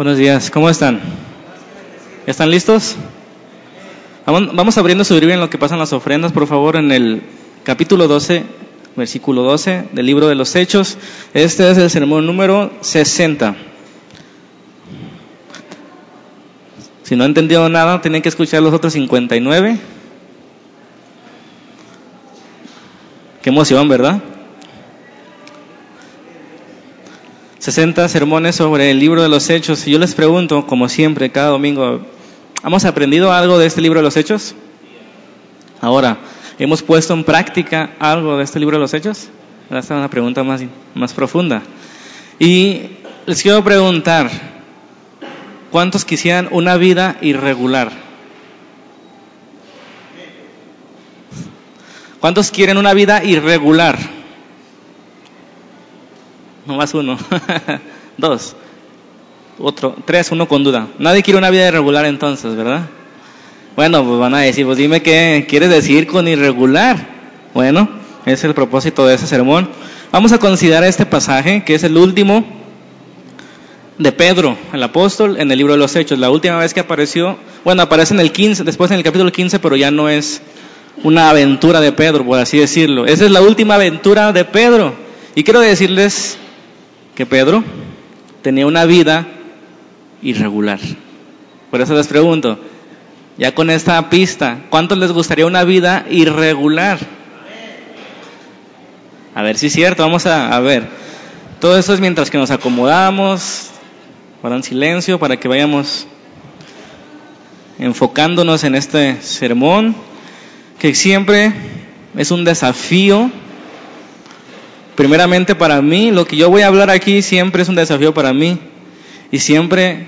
Buenos días, ¿cómo están? ¿Están listos? Vamos abriendo su Biblia en lo que pasan las ofrendas, por favor, en el capítulo 12, versículo 12 del libro de los Hechos. Este es el sermón número 60. Si no han entendido nada, tienen que escuchar los otros 59. Qué emoción, ¿verdad? 60 sermones sobre el libro de los Hechos. Y yo les pregunto, como siempre, cada domingo, ¿hemos aprendido algo de este libro de los Hechos? Ahora, ¿hemos puesto en práctica algo de este libro de los Hechos? Esta es una pregunta más, más profunda. Y les quiero preguntar, ¿cuántos quisieran una vida irregular? ¿Cuántos quieren una vida irregular? No más uno. Dos. Otro. Tres, uno con duda. Nadie quiere una vida irregular entonces, ¿verdad? Bueno, pues van a decir, pues dime qué quieres decir con irregular. Bueno, es el propósito de ese sermón. Vamos a considerar este pasaje, que es el último de Pedro, el apóstol, en el libro de los Hechos. La última vez que apareció, bueno, aparece en el 15, después en el capítulo 15, pero ya no es una aventura de Pedro, por así decirlo. Esa es la última aventura de Pedro. Y quiero decirles que Pedro tenía una vida irregular. Por eso les pregunto, ya con esta pista, ¿cuántos les gustaría una vida irregular? A ver si es cierto, vamos a, ver. Todo esto es mientras que nos acomodamos, para un silencio, para que vayamos enfocándonos en este sermón, que siempre es un desafío primeramente para mí, lo que yo voy a hablar aquí siempre es un desafío para mí. Y siempre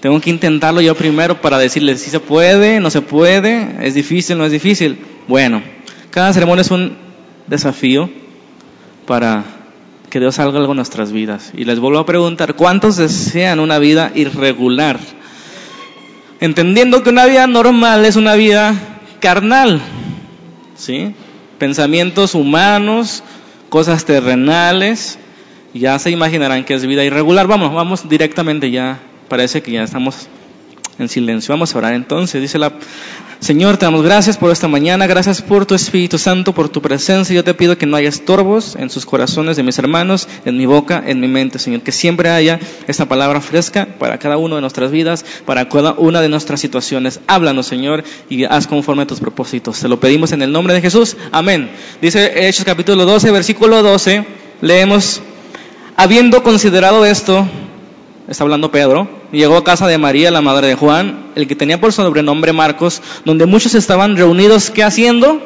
tengo que intentarlo yo primero para decirles si se puede, no se puede, es difícil, no es difícil. Bueno, cada sermón es un desafío para que Dios haga algo en nuestras vidas. Y les vuelvo a preguntar, ¿cuántos desean una vida irregular? Entendiendo que una vida normal es una vida carnal, ¿sí? Pensamientos humanos, cosas terrenales, ya se imaginarán que es vida irregular. Vamos, vamos directamente ya, parece que ya estamos en silencio. Vamos a orar entonces. Dice la Señor, te damos gracias por esta mañana, gracias por tu Espíritu Santo, por tu presencia. Yo te pido que no haya estorbos en sus corazones de mis hermanos, en mi boca, en mi mente, Señor. Que siempre haya esta palabra fresca para cada uno de nuestras vidas, para cada una de nuestras situaciones. Háblanos, Señor, y haz conforme a tus propósitos. Te lo pedimos en el nombre de Jesús. Amén. Dice Hechos capítulo 12, versículo 12. Leemos, habiendo considerado esto, está hablando Pedro, llegó a casa de María, la madre de Juan, el que tenía por sobrenombre Marcos, donde muchos estaban reunidos, ¿qué haciendo?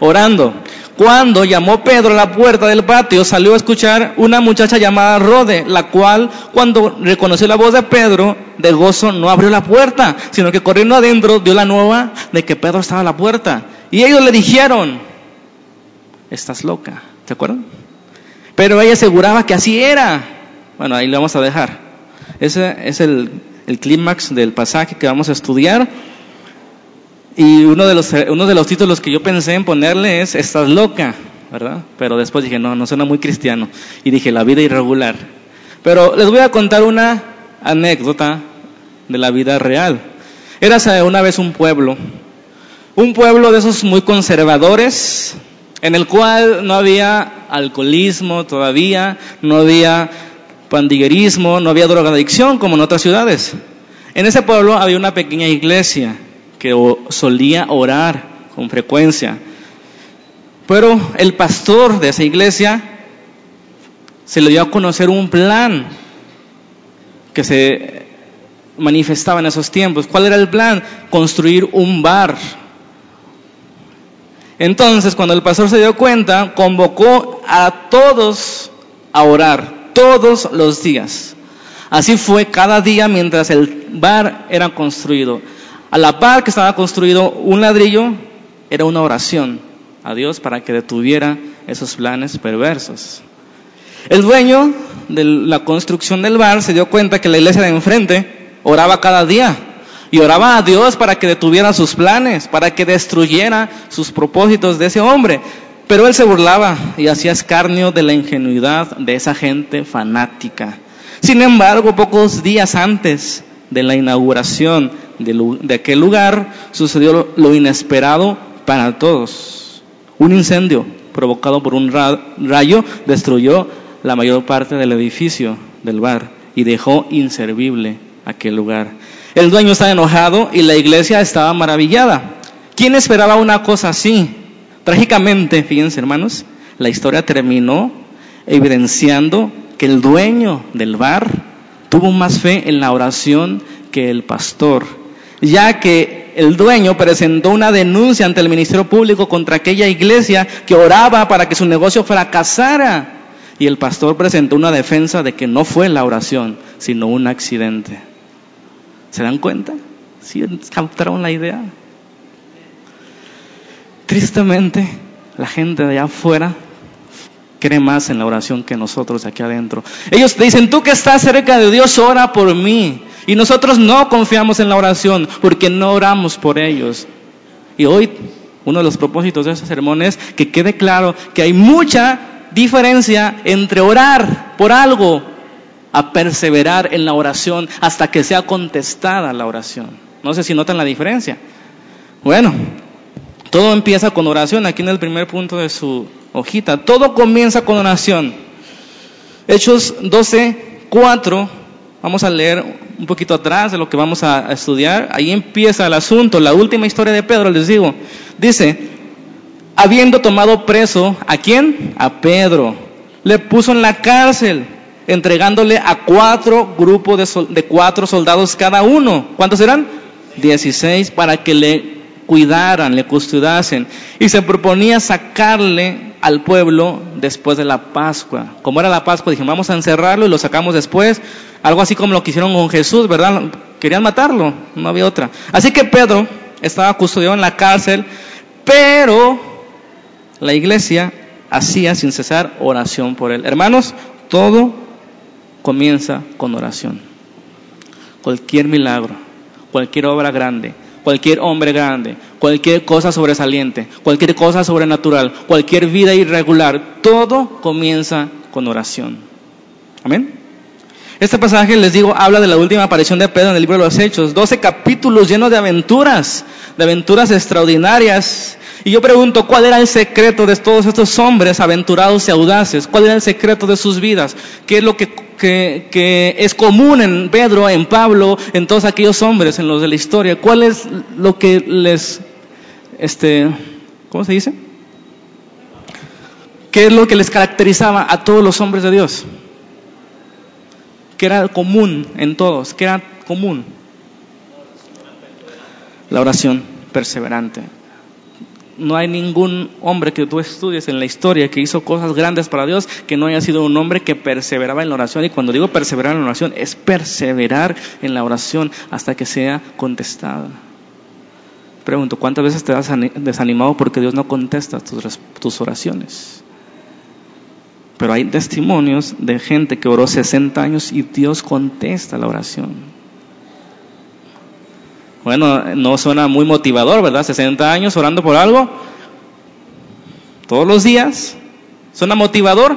Orando. Cuando llamó Pedro a la puerta del patio, salió a escuchar una muchacha llamada Rode, la cual, cuando reconoció la voz de Pedro, de gozo no abrió la puerta, sino que corriendo adentro dio la nueva de que Pedro estaba a la puerta. Y ellos le dijeron, estás loca, ¿te acuerdan? Pero ella aseguraba que así era. Bueno, ahí le vamos a dejar. Ese es el, clímax del pasaje que vamos a estudiar. Y uno de, los, uno de los títulos que yo pensé en ponerle es Estás loca, ¿verdad? Pero después dije, no, no suena muy cristiano. Y dije, la vida irregular. Pero les voy a contar una anécdota de la vida real. Era una vez un pueblo, un pueblo de esos muy conservadores, en el cual no había alcoholismo todavía, no había pandillerismo, no había drogadicción como en otras ciudades. En ese pueblo había una pequeña iglesia que solía orar con frecuencia. Pero el pastor de esa iglesia se le dio a conocer un plan que se manifestaba en esos tiempos. ¿Cuál era el plan? Construir un bar. Entonces, cuando el pastor se dio cuenta, convocó a todos a orar todos los días. Así fue cada día mientras el bar era construido. A la par que estaba construido un ladrillo, era una oración a Dios para que detuviera esos planes perversos. El dueño de la construcción del bar se dio cuenta que la iglesia de enfrente oraba cada día y oraba a Dios para que detuviera sus planes, para que destruyera sus propósitos de ese hombre. Pero él se burlaba y hacía escarnio de la ingenuidad de esa gente fanática. Sin embargo, pocos días antes de la inauguración de, aquel lugar, sucedió lo inesperado para todos. Un incendio provocado por un rayo destruyó la mayor parte del edificio del bar y dejó inservible aquel lugar. El dueño estaba enojado y la iglesia estaba maravillada. ¿Quién esperaba una cosa así? Trágicamente, fíjense hermanos, la historia terminó evidenciando que el dueño del bar tuvo más fe en la oración que el pastor, ya que el dueño presentó una denuncia ante el Ministerio Público contra aquella iglesia que oraba para que su negocio fracasara. Y el pastor presentó una defensa de que no fue la oración, sino un accidente. ¿Se dan cuenta? ¿Sí captaron la idea? Tristemente, la gente de allá afuera cree más en la oración que nosotros aquí adentro. Ellos dicen, tú que estás cerca de Dios, ora por mí. Y nosotros no confiamos en la oración porque no oramos por ellos. Y hoy uno de los propósitos de ese sermón es que quede claro que hay mucha diferencia entre orar por algo a perseverar en la oración hasta que sea contestada la oración. No sé si notan la diferencia. Bueno, todo empieza con oración, aquí en el primer punto de su hojita. Todo comienza con oración. Hechos 12, 4, vamos a leer un poquito atrás de lo que vamos a estudiar. Ahí empieza el asunto, la última historia de Pedro, les digo. Dice, habiendo tomado preso a quién? A Pedro. Le puso en la cárcel, entregándole a cuatro grupos de, cuatro soldados cada uno. ¿Cuántos eran? Dieciséis para que le cuidaran, le custodiasen. Y se proponía sacarle al pueblo después de la Pascua. Como era la Pascua, dijeron, vamos a encerrarlo y lo sacamos después. Algo así como lo que hicieron con Jesús, ¿verdad? Querían matarlo, no había otra. Así que Pedro estaba custodiado en la cárcel, pero la iglesia hacía sin cesar oración por él. Hermanos, todo comienza con oración. Cualquier milagro, cualquier obra grande, cualquier hombre grande, cualquier cosa sobresaliente, cualquier cosa sobrenatural, cualquier vida irregular, todo comienza con oración. Amén. Este pasaje, les digo, habla de la última aparición de Pedro en el libro de los Hechos. Doce capítulos llenos de aventuras, de aventuras extraordinarias. Y yo pregunto, ¿cuál era el secreto de todos estos hombres aventurados y audaces? ¿Cuál era el secreto de sus vidas? ¿Qué es lo que, que, es común en Pedro, en Pablo, en todos aquellos hombres, en los de la historia? ¿Cuál es lo que les, este, ¿cómo se dice? ¿Qué es lo que les caracterizaba a todos los hombres de Dios? ¿Qué era común en todos? ¿Qué era común? La oración perseverante no hay ningún hombre que tú estudies en la historia que hizo cosas grandes para Dios que no haya sido un hombre que perseveraba en la oración. Y cuando digo perseverar en la oración, es perseverar en la oración hasta que sea contestada. Pregunto, ¿cuántas veces te has desanimado porque Dios no contesta tus, tus oraciones? Pero hay testimonios de gente que oró 60 años y Dios contesta la oración. Bueno, no suena muy motivador, ¿verdad? 60 años orando por algo, todos los días, suena motivador.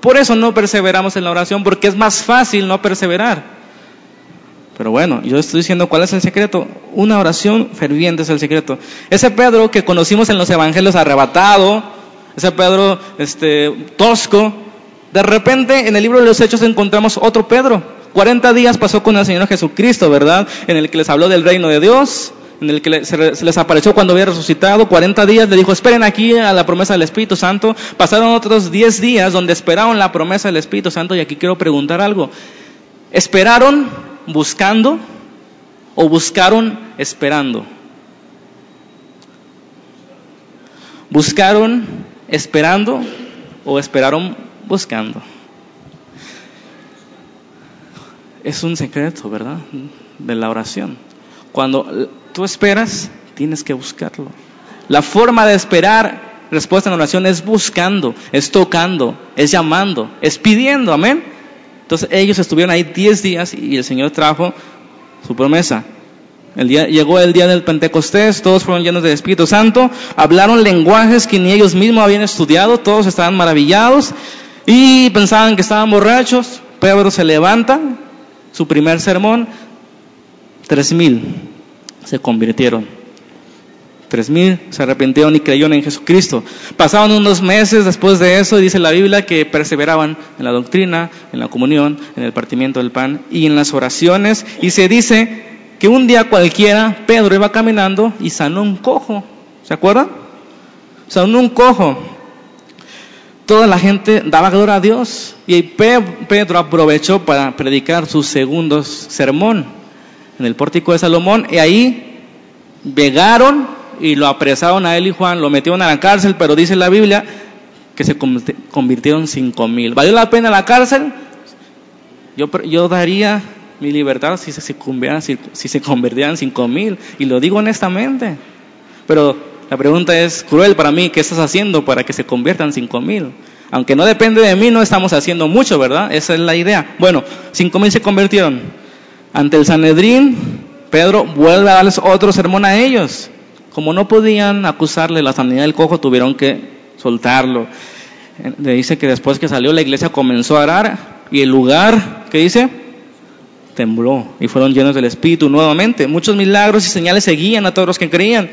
Por eso no perseveramos en la oración, porque es más fácil no perseverar. Pero bueno, yo estoy diciendo cuál es el secreto. Una oración ferviente es el secreto. Ese Pedro que conocimos en los evangelios arrebatado, ese Pedro este, tosco, de repente en el libro de los Hechos encontramos otro Pedro 40 días pasó con el Señor Jesucristo, ¿verdad? En el que les habló del reino de Dios, en el que se les apareció cuando había resucitado. 40 días le dijo, esperen aquí a la promesa del Espíritu Santo. Pasaron otros 10 días donde esperaron la promesa del Espíritu Santo. Y aquí quiero preguntar algo. ¿Esperaron buscando o buscaron esperando? ¿Buscaron esperando o esperaron buscando? Es un secreto, ¿verdad? De la oración. Cuando tú esperas, tienes que buscarlo. La forma de esperar respuesta en oración es buscando, es tocando, es llamando, es pidiendo, amén. Entonces ellos estuvieron ahí 10 días y el Señor trajo su promesa. El día, llegó el día del Pentecostés, todos fueron llenos del Espíritu Santo, hablaron lenguajes que ni ellos mismos habían estudiado, todos estaban maravillados y pensaban que estaban borrachos, Pedro se levanta, su primer sermón, tres mil se convirtieron. Tres mil se arrepintieron y creyeron en Jesucristo. Pasaban unos meses después de eso dice la Biblia que perseveraban en la doctrina, en la comunión, en el partimiento del pan y en las oraciones. Y se dice que un día cualquiera Pedro iba caminando y sanó un cojo. ¿Se acuerdan? Sanó un cojo. Toda la gente daba gloria a Dios y Pedro aprovechó para predicar su segundo sermón en el pórtico de Salomón y ahí llegaron y lo apresaron a él y Juan, lo metieron a la cárcel, pero dice la Biblia que se convirtieron cinco mil. ¿Valió la pena la cárcel? Yo, yo daría mi libertad si se, si, se convirtieran cinco mil, y lo digo honestamente. Pero la pregunta es cruel para mí, ¿qué estás haciendo para que se conviertan cinco mil? Aunque no depende de mí, no estamos haciendo mucho, ¿verdad? Esa es la idea. Bueno, cinco mil se convirtieron. Ante el Sanedrín, Pedro vuelve a darles otro sermón a ellos. Como no podían acusarle la sanidad del cojo, tuvieron que soltarlo. Le dice que después que salió la iglesia comenzó a orar y el lugar, ¿qué dice? Tembló y fueron llenos del Espíritu nuevamente. Muchos milagros y señales seguían a todos los que creían.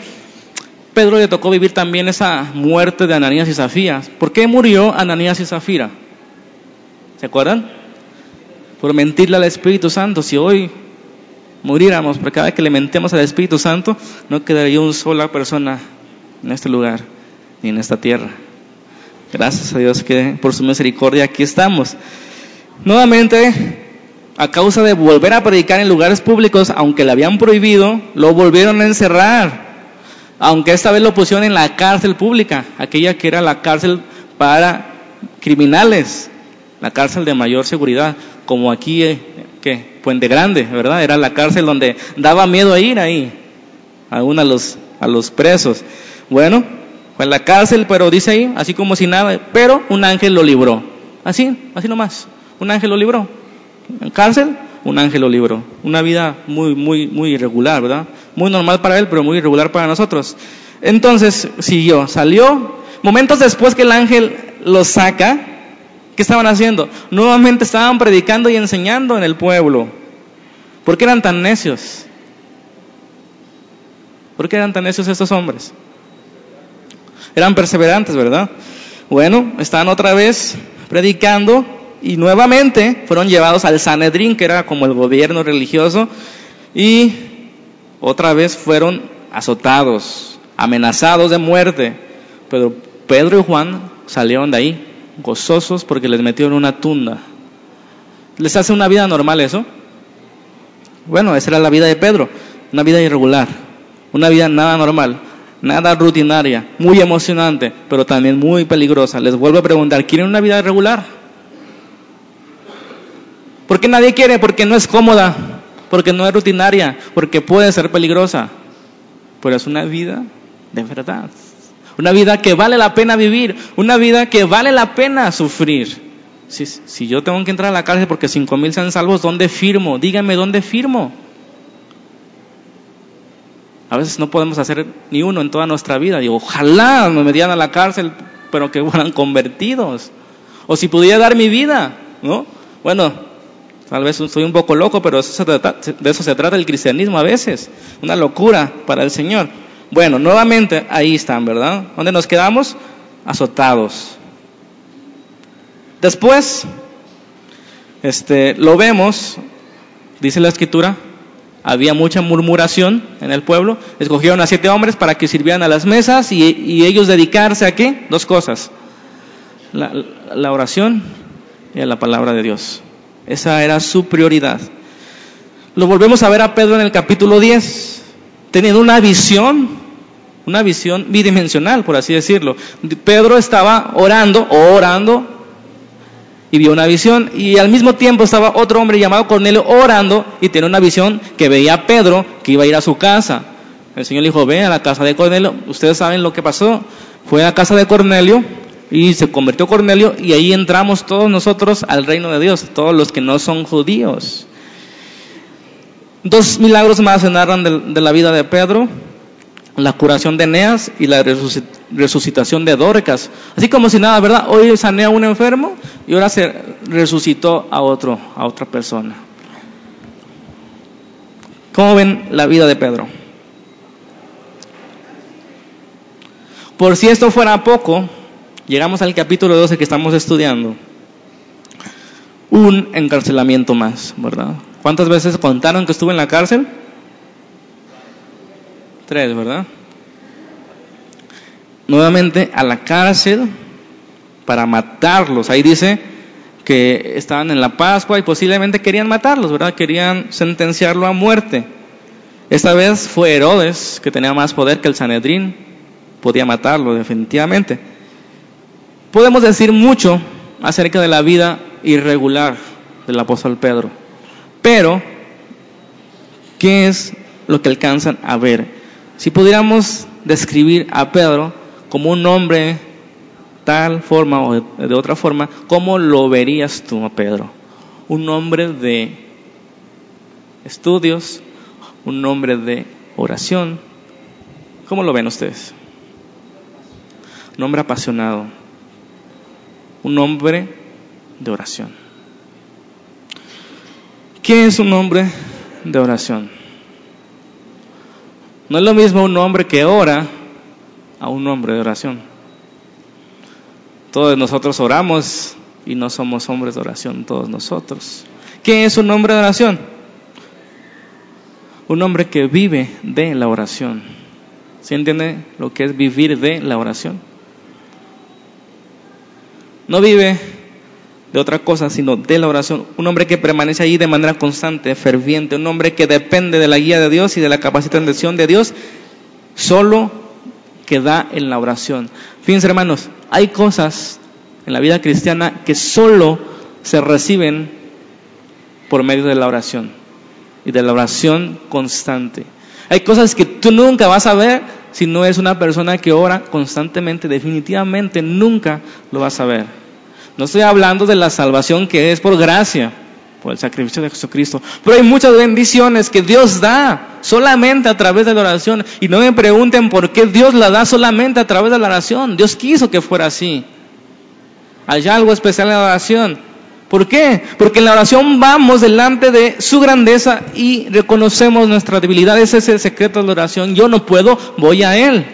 Pedro le tocó vivir también esa muerte de Ananías y Zafira. ¿Por qué murió Ananías y Zafira? ¿Se acuerdan? Por mentirle al Espíritu Santo. Si hoy muriéramos, porque cada vez que le mentemos al Espíritu Santo, no quedaría una sola persona en este lugar ni en esta tierra. Gracias a Dios que por su misericordia aquí estamos. Nuevamente, a causa de volver a predicar en lugares públicos, aunque le habían prohibido, lo volvieron a encerrar. Aunque esta vez lo pusieron en la cárcel pública, aquella que era la cárcel para criminales, la cárcel de mayor seguridad, como aquí eh, ¿qué? Puente Grande, ¿verdad? Era la cárcel donde daba miedo ir ahí, aún a los, a los presos. Bueno, fue en la cárcel, pero dice ahí, así como si nada, pero un ángel lo libró. Así, así nomás, un ángel lo libró. En cárcel, un ángel lo libró. Una vida muy, muy, muy irregular, ¿verdad? Muy normal para él, pero muy irregular para nosotros. Entonces siguió, salió. Momentos después que el ángel lo saca, ¿Qué estaban haciendo? Nuevamente estaban predicando y enseñando en el pueblo. ¿Por qué eran tan necios? ¿Por qué eran tan necios estos hombres? Eran perseverantes, ¿verdad? Bueno, estaban otra vez predicando y nuevamente fueron llevados al Sanedrín, que era como el gobierno religioso, y otra vez fueron azotados, amenazados de muerte. Pero Pedro y Juan salieron de ahí gozosos porque les metieron una tunda. ¿Les hace una vida normal eso? Bueno, esa era la vida de Pedro, una vida irregular, una vida nada normal, nada rutinaria, muy emocionante, pero también muy peligrosa. Les vuelvo a preguntar, ¿quieren una vida irregular? ¿Por qué nadie quiere? Porque no es cómoda, porque no es rutinaria, porque puede ser peligrosa, pero es una vida de verdad. Una vida que vale la pena vivir, una vida que vale la pena sufrir. Si, si yo tengo que entrar a la cárcel porque cinco mil sean salvos, ¿dónde firmo? Dígame dónde firmo. A veces no podemos hacer ni uno en toda nuestra vida. Digo, ojalá me metieran a la cárcel, pero que fueran convertidos. O si pudiera dar mi vida, ¿no? Bueno, tal vez soy un poco loco, pero de eso se trata el cristianismo a veces. Una locura para el Señor. Bueno, nuevamente ahí están, ¿verdad? ¿Dónde nos quedamos? Azotados. Después, este, lo vemos, dice la escritura, había mucha murmuración en el pueblo, escogieron a siete hombres para que sirvieran a las mesas y, ellos dedicarse a qué? Dos cosas, la, la oración y a la palabra de Dios. Esa era su prioridad. Lo volvemos a ver a Pedro en el capítulo 10, teniendo una visión una visión bidimensional, por así decirlo. Pedro estaba orando, orando, y vio una visión, y al mismo tiempo estaba otro hombre llamado Cornelio orando, y tenía una visión que veía a Pedro que iba a ir a su casa. El Señor le dijo, ve a la casa de Cornelio, ustedes saben lo que pasó. Fue a la casa de Cornelio, y se convirtió Cornelio, y ahí entramos todos nosotros al reino de Dios, todos los que no son judíos. Dos milagros más se narran de, la vida de Pedro la curación de Eneas y la resucitación de Dorcas. Así como si nada, ¿verdad? Hoy sané a un enfermo y ahora se resucitó a otro, a otra persona. ¿Cómo ven la vida de Pedro? Por si esto fuera poco, llegamos al capítulo 12 que estamos estudiando. Un encarcelamiento más, ¿verdad? ¿Cuántas veces contaron que estuvo en la cárcel? Tres, ¿verdad? Nuevamente a la cárcel para matarlos. Ahí dice que estaban en la Pascua y posiblemente querían matarlos, ¿verdad? Querían sentenciarlo a muerte. Esta vez fue Herodes, que tenía más poder que el Sanedrín, podía matarlo definitivamente. Podemos decir mucho acerca de la vida irregular del apóstol Pedro, pero ¿qué es lo que alcanzan a ver? Si pudiéramos describir a Pedro como un hombre tal forma o de, otra forma, ¿cómo lo verías tú a Pedro? Un hombre de estudios, un hombre de oración. ¿Cómo lo ven ustedes? Un hombre apasionado, un hombre de oración. ¿Qué es un hombre de oración? No es lo mismo un hombre que ora a un hombre de oración. Todos nosotros oramos y no somos hombres de oración, todos nosotros. ¿Qué es un hombre de oración? Un hombre que vive de la oración. ¿Sí entiende lo que es vivir de la oración? No vive de otra cosa, sino de la oración. Un hombre que permanece ahí de manera constante, ferviente. Un hombre que depende de la guía de Dios y de la capacitación de Dios. Solo que da en la oración. Fíjense hermanos, hay cosas en la vida cristiana que solo se reciben por medio de la oración y de la oración constante. Hay cosas que tú nunca vas a ver si no es una persona que ora constantemente, definitivamente nunca lo vas a ver. No estoy hablando de la salvación que es por gracia, por el sacrificio de Jesucristo. Pero hay muchas bendiciones que Dios da solamente a través de la oración. Y no me pregunten por qué Dios la da solamente a través de la oración. Dios quiso que fuera así. Hay algo especial en la oración. ¿Por qué? Porque en la oración vamos delante de su grandeza y reconocemos nuestra debilidad. Ese es el secreto de la oración. Yo no puedo, voy a Él.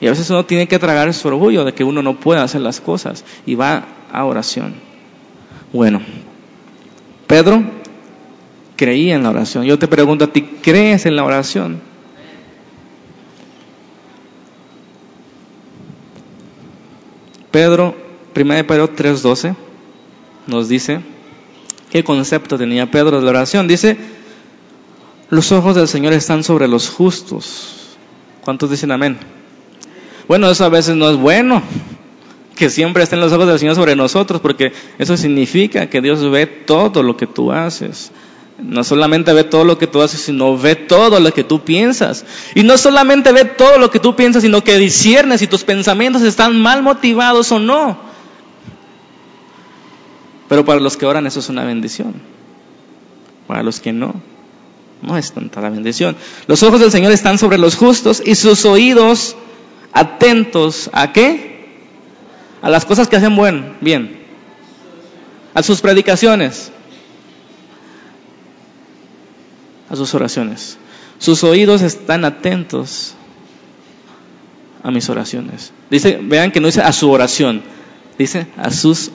Y a veces uno tiene que tragar su orgullo de que uno no puede hacer las cosas y va a oración. Bueno, Pedro creía en la oración. Yo te pregunto a ti, ¿crees en la oración? Pedro, 1 Pedro 3:12, nos dice, ¿qué concepto tenía Pedro de la oración? Dice, los ojos del Señor están sobre los justos. ¿Cuántos dicen amén? Bueno, eso a veces no es bueno que siempre estén los ojos del Señor sobre nosotros, porque eso significa que Dios ve todo lo que tú haces. No solamente ve todo lo que tú haces, sino ve todo lo que tú piensas. Y no solamente ve todo lo que tú piensas, sino que discierne si tus pensamientos están mal motivados o no. Pero para los que oran eso es una bendición. Para los que no, no es tanta la bendición. Los ojos del Señor están sobre los justos y sus oídos atentos a qué? a las cosas que hacen buen, bien, a sus predicaciones, a sus oraciones. Sus oídos están atentos a mis oraciones. Dice, vean que no dice a su oración, dice a sus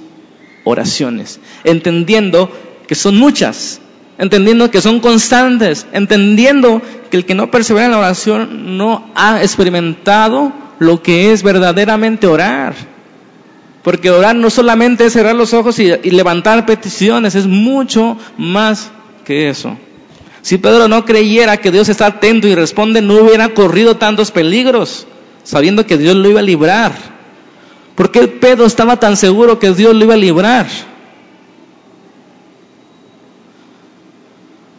oraciones, entendiendo que son muchas, entendiendo que son constantes, entendiendo que el que no persevera en la oración no ha experimentado lo que es verdaderamente orar. Porque orar no solamente es cerrar los ojos y, levantar peticiones, es mucho más que eso. Si Pedro no creyera que Dios está atento y responde, no hubiera corrido tantos peligros, sabiendo que Dios lo iba a librar. ¿Por qué Pedro estaba tan seguro que Dios lo iba a librar?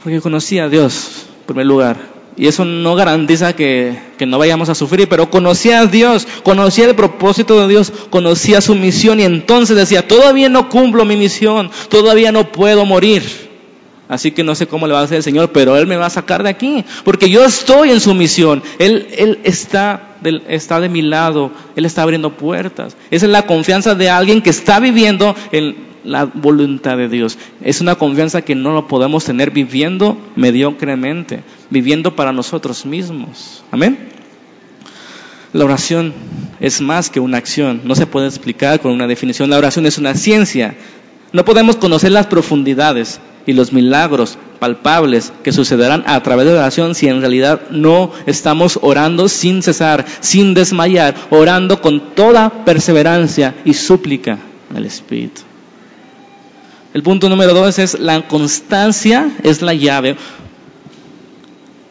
Porque conocía a Dios, en primer lugar. Y eso no garantiza que, no vayamos a sufrir, pero conocía a Dios, conocía el propósito de Dios, conocía su misión y entonces decía, todavía no cumplo mi misión, todavía no puedo morir. Así que no sé cómo le va a hacer el Señor, pero Él me va a sacar de aquí, porque yo estoy en su misión. Él, él está, está de mi lado, Él está abriendo puertas. Esa es la confianza de alguien que está viviendo en la voluntad de Dios. Es una confianza que no lo podemos tener viviendo mediocremente, viviendo para nosotros mismos. Amén. La oración es más que una acción, no se puede explicar con una definición. La oración es una ciencia. No podemos conocer las profundidades y los milagros palpables que sucederán a través de la oración si en realidad no estamos orando sin cesar, sin desmayar, orando con toda perseverancia y súplica al Espíritu. El punto número dos es la constancia es la llave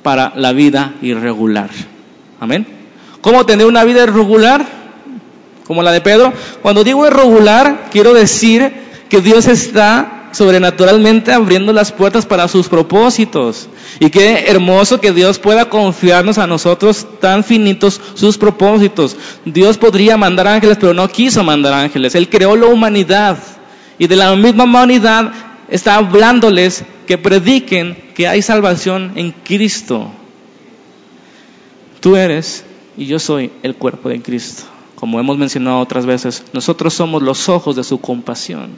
para la vida irregular. Amén. ¿Cómo tener una vida irregular? Como la de Pedro. Cuando digo irregular, quiero decir que Dios está sobrenaturalmente abriendo las puertas para sus propósitos. Y qué hermoso que Dios pueda confiarnos a nosotros tan finitos sus propósitos. Dios podría mandar ángeles, pero no quiso mandar ángeles. Él creó la humanidad. Y de la misma humanidad está hablándoles que prediquen que hay salvación en Cristo. Tú eres y yo soy el cuerpo de Cristo. Como hemos mencionado otras veces, nosotros somos los ojos de su compasión,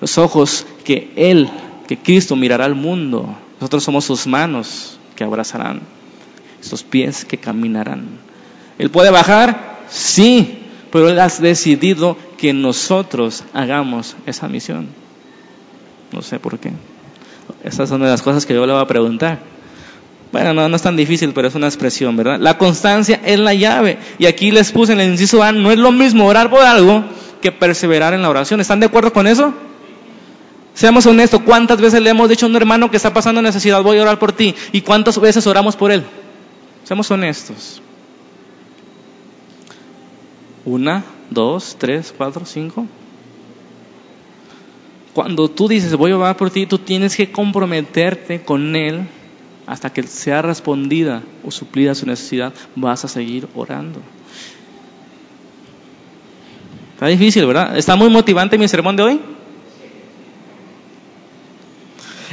los ojos que Él, que Cristo mirará al mundo. Nosotros somos sus manos que abrazarán, sus pies que caminarán. ¿Él puede bajar? Sí, pero Él ha decidido que nosotros hagamos esa misión. No sé por qué. Esas son de las cosas que yo le voy a preguntar. Bueno, no, no es tan difícil, pero es una expresión, ¿verdad? La constancia es la llave. Y aquí les puse en el inciso A, no es lo mismo orar por algo que perseverar en la oración. ¿Están de acuerdo con eso? Seamos honestos, ¿cuántas veces le hemos dicho a un hermano que está pasando necesidad, voy a orar por ti? ¿Y cuántas veces oramos por él? Seamos honestos. Una, dos, tres, cuatro, cinco. Cuando tú dices voy a orar por ti, tú tienes que comprometerte con Él hasta que sea respondida o suplida su necesidad. Vas a seguir orando. Está difícil, ¿verdad? ¿Está muy motivante mi sermón de hoy?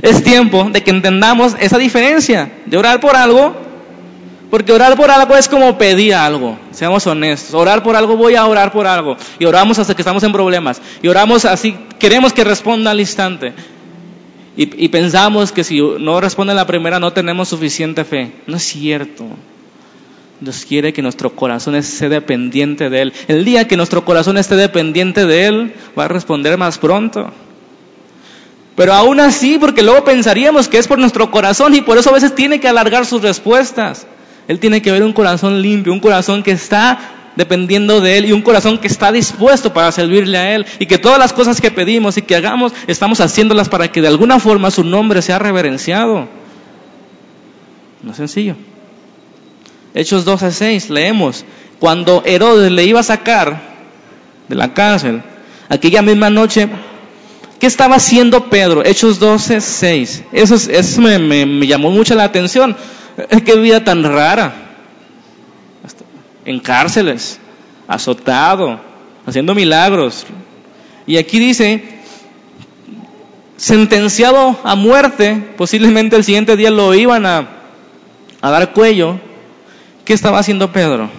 Es tiempo de que entendamos esa diferencia de orar por algo porque orar por algo es como pedir algo, seamos honestos. Orar por algo, voy a orar por algo. Y oramos hasta que estamos en problemas. Y oramos así, queremos que responda al instante. Y, pensamos que si no responde la primera no tenemos suficiente fe. No es cierto. Dios quiere que nuestro corazón esté dependiente de Él. El día que nuestro corazón esté dependiente de Él, va a responder más pronto. Pero aún así, porque luego pensaríamos que es por nuestro corazón y por eso a veces tiene que alargar sus respuestas. Él tiene que ver un corazón limpio, un corazón que está dependiendo de Él y un corazón que está dispuesto para servirle a Él y que todas las cosas que pedimos y que hagamos estamos haciéndolas para que de alguna forma su nombre sea reverenciado. No es sencillo. Hechos 12, 6, leemos, cuando Herodes le iba a sacar de la cárcel, aquella misma noche, ¿qué estaba haciendo Pedro? Hechos 12, 6. Eso, eso me, llamó mucho la atención Qué vida tan rara. En cárceles, azotado, haciendo milagros. Y aquí dice, sentenciado a muerte, posiblemente el siguiente día lo iban a, a dar cuello. ¿Qué estaba haciendo Pedro?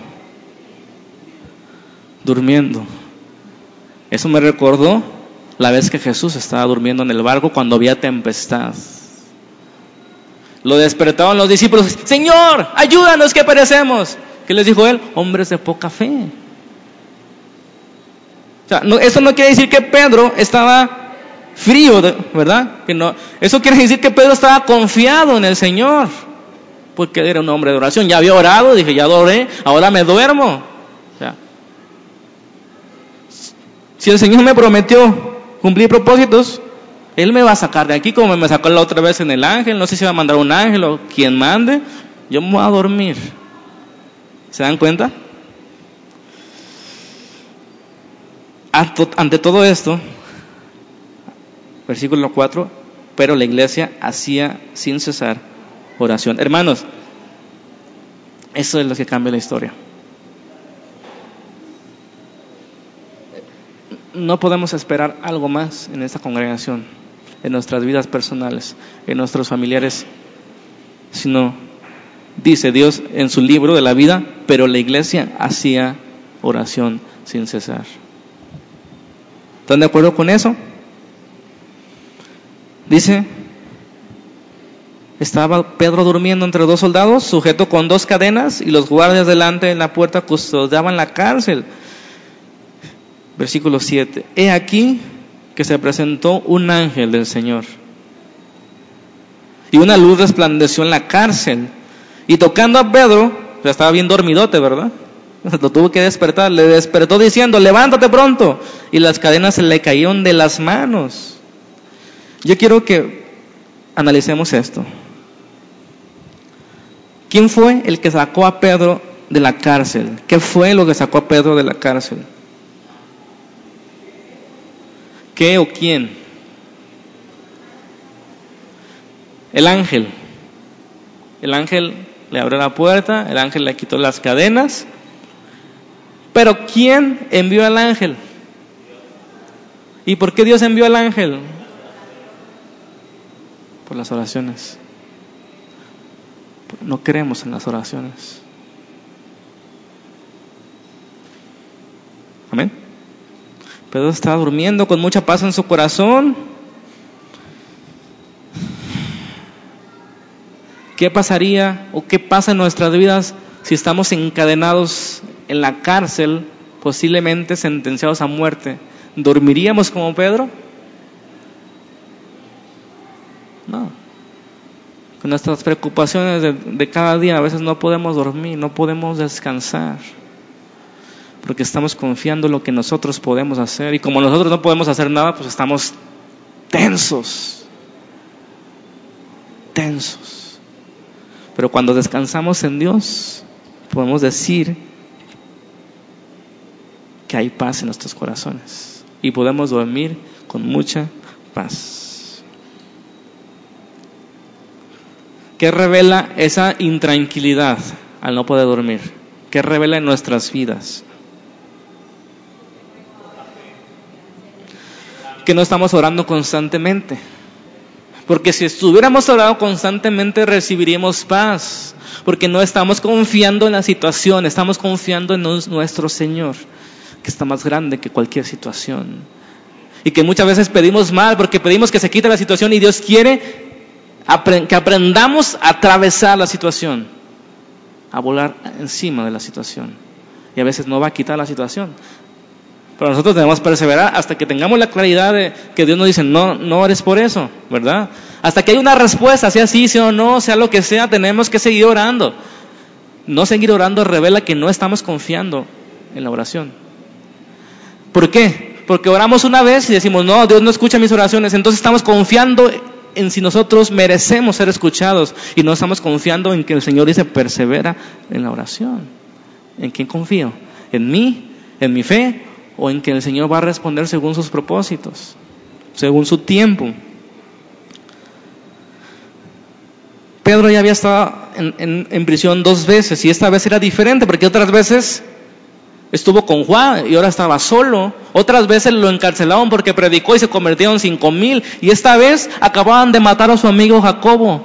Durmiendo. Eso me recordó la vez que Jesús estaba durmiendo en el barco cuando había tempestad. Lo despertaron los discípulos, Señor, ayúdanos que perecemos. ¿Qué les dijo él? Hombres de poca fe. O sea, eso no quiere decir que Pedro estaba frío, ¿verdad? Que no, eso quiere decir que Pedro estaba confiado en el Señor, porque era un hombre de oración. Ya había orado, dije, ya adoré, ahora me duermo. O sea, si el Señor me prometió cumplir propósitos, él me va a sacar de aquí como me sacó la otra vez en el ángel. No sé si va a mandar un ángel o quien mande. Yo me voy a dormir. ¿Se dan cuenta? Ante todo esto, versículo 4, pero la iglesia hacía sin cesar oración. Hermanos, eso es lo que cambia la historia. No podemos esperar algo más en esta congregación en nuestras vidas personales, en nuestros familiares, sino, dice Dios en su libro de la vida, pero la iglesia hacía oración sin cesar. ¿Están de acuerdo con eso? Dice, estaba Pedro durmiendo entre dos soldados, sujeto con dos cadenas, y los guardias delante en la puerta custodiaban la cárcel. Versículo 7. He aquí que se presentó un ángel del Señor. Y una luz resplandeció en la cárcel. Y tocando a Pedro, ya estaba bien dormidote, ¿verdad? Lo tuvo que despertar. Le despertó diciendo, levántate pronto. Y las cadenas se le cayeron de las manos. Yo quiero que analicemos esto. ¿Quién fue el que sacó a Pedro de la cárcel? ¿Qué fue lo que sacó a Pedro de la cárcel? ¿Qué o quién? El ángel. El ángel le abrió la puerta, el ángel le quitó las cadenas. Pero ¿quién envió al ángel? ¿Y por qué Dios envió al ángel? Por las oraciones. No creemos en las oraciones. Amén. Pedro estaba durmiendo con mucha paz en su corazón. ¿Qué pasaría o qué pasa en nuestras vidas si estamos encadenados en la cárcel, posiblemente sentenciados a muerte? ¿Dormiríamos como Pedro? No. Con nuestras preocupaciones de, de cada día a veces no podemos dormir, no podemos descansar porque estamos confiando en lo que nosotros podemos hacer y como nosotros no podemos hacer nada, pues estamos tensos, tensos. Pero cuando descansamos en Dios, podemos decir que hay paz en nuestros corazones y podemos dormir con mucha paz. ¿Qué revela esa intranquilidad al no poder dormir? ¿Qué revela en nuestras vidas? Que no estamos orando constantemente. Porque si estuviéramos orando constantemente recibiríamos paz. Porque no estamos confiando en la situación, estamos confiando en nuestro Señor, que está más grande que cualquier situación. Y que muchas veces pedimos mal porque pedimos que se quite la situación y Dios quiere que aprendamos a atravesar la situación, a volar encima de la situación. Y a veces no va a quitar la situación, pero nosotros debemos perseverar hasta que tengamos la claridad de que Dios nos dice, no, no eres por eso, ¿verdad? Hasta que hay una respuesta, sea sí, sea no, sea lo que sea, tenemos que seguir orando. No seguir orando revela que no estamos confiando en la oración. ¿Por qué? Porque oramos una vez y decimos, no, Dios no escucha mis oraciones, entonces estamos confiando en si nosotros merecemos ser escuchados y no estamos confiando en que el Señor dice, persevera en la oración. ¿En quién confío? ¿En mí? ¿En mi fe? O en que el Señor va a responder según sus propósitos, según su tiempo. Pedro ya había estado en, prisión dos veces y esta vez era diferente porque otras veces estuvo con Juan y ahora estaba solo. Otras veces lo encarcelaron porque predicó y se convirtieron cinco mil y esta vez acababan de matar a su amigo Jacobo.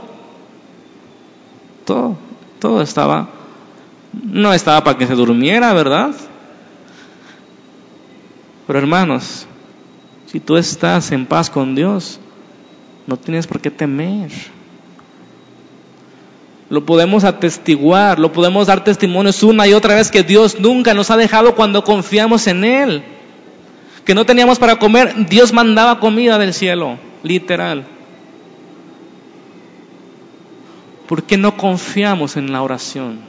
Todo, todo estaba, no estaba para que se durmiera, ¿verdad? Pero hermanos, si tú estás en paz con Dios, no tienes por qué temer. Lo podemos atestiguar, lo podemos dar testimonios una y otra vez que Dios nunca nos ha dejado cuando confiamos en Él. Que no teníamos para comer, Dios mandaba comida del cielo, literal. ¿Por qué no confiamos en la oración?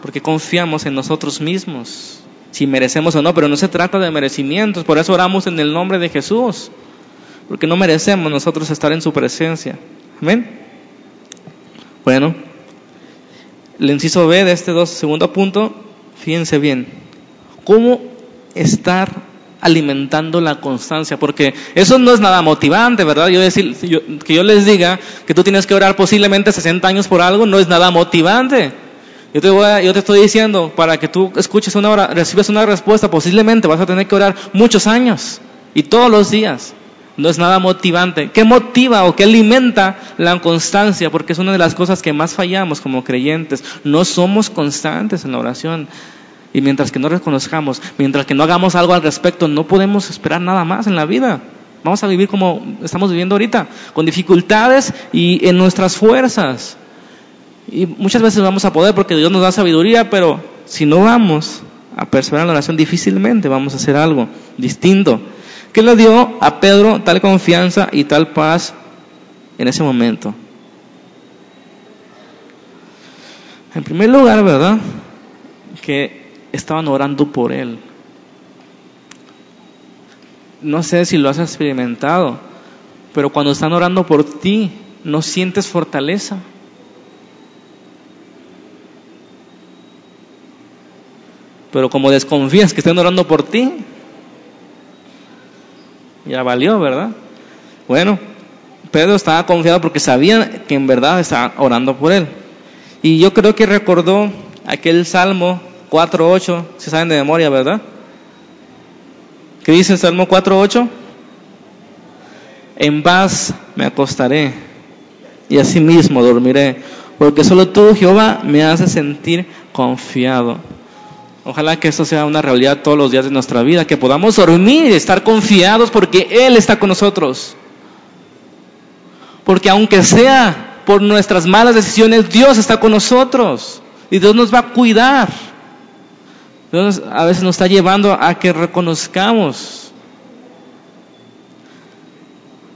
Porque confiamos en nosotros mismos si merecemos o no, pero no se trata de merecimientos, por eso oramos en el nombre de Jesús, porque no merecemos nosotros estar en su presencia. Amén. Bueno, el inciso B de este dos, segundo punto, fíjense bien, ¿cómo estar alimentando la constancia? Porque eso no es nada motivante, ¿verdad? Yo decir, que yo les diga que tú tienes que orar posiblemente 60 años por algo, no es nada motivante. Yo te, voy yo te estoy diciendo, para que tú escuches una hora, recibes una respuesta, posiblemente vas a tener que orar muchos años y todos los días. No es nada motivante. ¿Qué motiva o qué alimenta la constancia? Porque es una de las cosas que más fallamos como creyentes. No somos constantes en la oración. Y mientras que no reconozcamos, mientras que no hagamos algo al respecto, no podemos esperar nada más en la vida. Vamos a vivir como estamos viviendo ahorita, con dificultades y en nuestras fuerzas. Y muchas veces vamos a poder porque Dios nos da sabiduría, pero si no vamos a perseverar en la oración, difícilmente vamos a hacer algo distinto. ¿Qué le dio a Pedro tal confianza y tal paz en ese momento? En primer lugar, ¿verdad? Que estaban orando por él. No sé si lo has experimentado, pero cuando están orando por ti, no sientes fortaleza. Pero como desconfías que estén orando por ti, ya valió, ¿verdad? Bueno, Pedro estaba confiado porque sabía que en verdad estaba orando por él. Y yo creo que recordó aquel Salmo 4.8, si saben de memoria, ¿verdad? ¿Qué dice el Salmo 4.8? En paz me acostaré y asimismo dormiré, porque solo tú, Jehová, me haces sentir confiado. Ojalá que esto sea una realidad todos los días de nuestra vida, que podamos dormir y estar confiados porque Él está con nosotros. Porque aunque sea por nuestras malas decisiones, Dios está con nosotros y Dios nos va a cuidar. Dios a veces nos está llevando a que reconozcamos.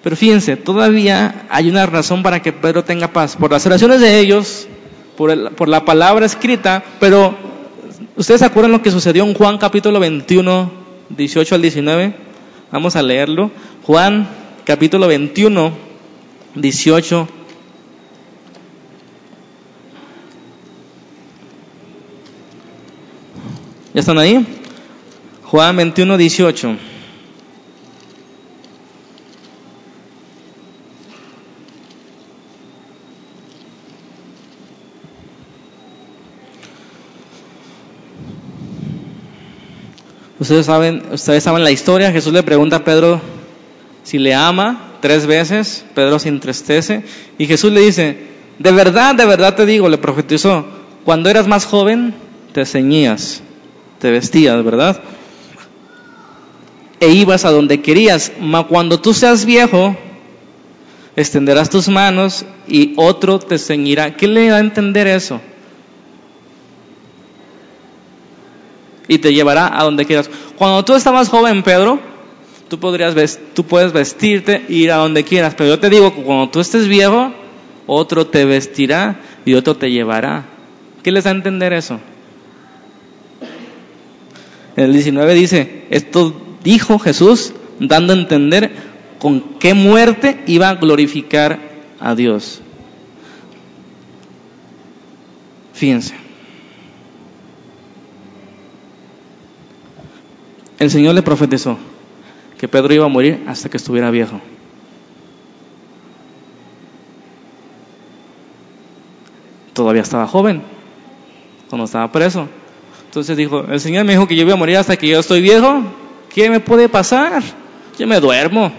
Pero fíjense, todavía hay una razón para que Pedro tenga paz. Por las oraciones de ellos, por, por la palabra escrita, pero ¿Ustedes se acuerdan lo que sucedió en Juan capítulo 21, 18 al 19? Vamos a leerlo. Juan capítulo 21, 18. ¿Ya están ahí? Juan 21, 18. Ustedes saben, ustedes saben la historia. Jesús le pregunta a Pedro si le ama tres veces. Pedro se entristece y Jesús le dice, de verdad, de verdad te digo, le profetizó, cuando eras más joven te ceñías, te vestías, ¿verdad? E ibas a donde querías, mas cuando tú seas viejo, extenderás tus manos y otro te ceñirá. ¿Qué le da a entender eso? Y te llevará a donde quieras. Cuando tú estabas joven, Pedro, tú, podrías, tú puedes vestirte e ir a donde quieras, pero yo te digo que cuando tú estés viejo, otro te vestirá y otro te llevará. ¿Qué les da a entender eso? En el 19 dice, esto dijo Jesús dando a entender con qué muerte iba a glorificar a Dios. Fíjense. El Señor le profetizó que Pedro iba a morir hasta que estuviera viejo. Todavía estaba joven cuando estaba preso. Entonces dijo, el Señor me dijo que yo iba a morir hasta que yo estoy viejo. ¿Qué me puede pasar? Yo me duermo.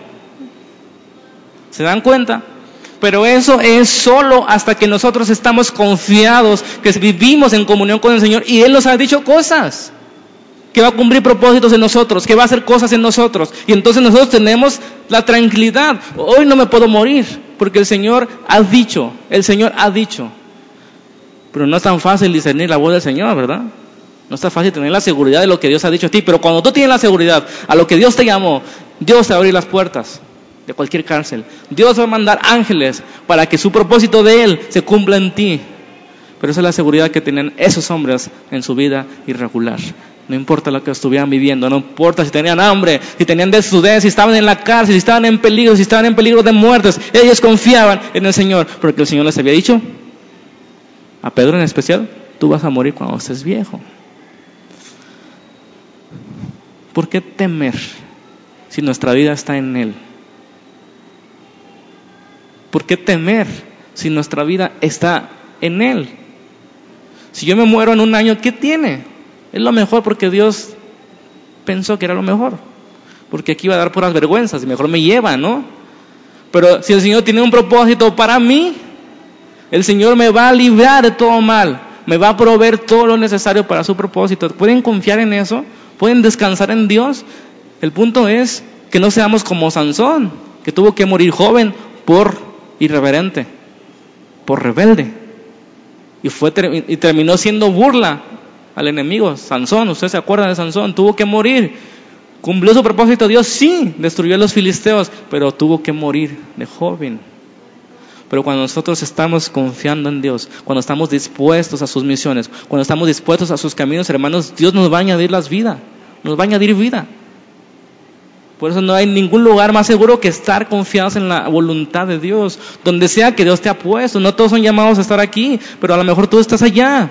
¿Se dan cuenta? Pero eso es solo hasta que nosotros estamos confiados, que vivimos en comunión con el Señor y Él nos ha dicho cosas que va a cumplir propósitos en nosotros, que va a hacer cosas en nosotros. Y entonces nosotros tenemos la tranquilidad. Hoy no me puedo morir, porque el Señor ha dicho, el Señor ha dicho. Pero no es tan fácil discernir la voz del Señor, ¿verdad? No es tan fácil tener la seguridad de lo que Dios ha dicho a ti. Pero cuando tú tienes la seguridad a lo que Dios te llamó, Dios te las puertas de cualquier cárcel. Dios va a mandar ángeles para que su propósito de Él se cumpla en ti. Pero esa es la seguridad que tienen esos hombres en su vida irregular. No importa lo que estuvieran viviendo, no importa si tenían hambre, si tenían desnudez, si estaban en la cárcel, si estaban en peligro, si estaban en peligro de muertes. Ellos confiaban en el Señor, porque el Señor les había dicho, a Pedro en especial, tú vas a morir cuando estés viejo. ¿Por qué temer si nuestra vida está en Él? ¿Por qué temer si nuestra vida está en Él? Si yo me muero en un año, ¿qué tiene? Es lo mejor porque Dios pensó que era lo mejor. porque aquí va a dar puras vergüenzas y mejor me lleva, ¿no? Pero si el Señor tiene un propósito para mí, el Señor me va a librar de todo mal, me va a proveer todo lo necesario para su propósito. ¿Pueden confiar en eso? ¿Pueden descansar en Dios? El punto es que no seamos como Sansón, que tuvo que morir joven por irreverente, por rebelde. Y, fue, y terminó siendo burla al enemigo. Sansón, ¿usted se acuerda de Sansón? Tuvo que morir. ¿Cumplió su propósito Dios? Sí, destruyó a los filisteos, pero tuvo que morir de joven. Pero cuando nosotros estamos confiando en Dios, cuando estamos dispuestos a sus misiones, cuando estamos dispuestos a sus caminos, hermanos, Dios nos va a añadir las vidas, nos va a añadir vida. Por eso no hay ningún lugar más seguro que estar confiados en la voluntad de Dios, donde sea que Dios te ha puesto. No todos son llamados a estar aquí, pero a lo mejor tú estás allá.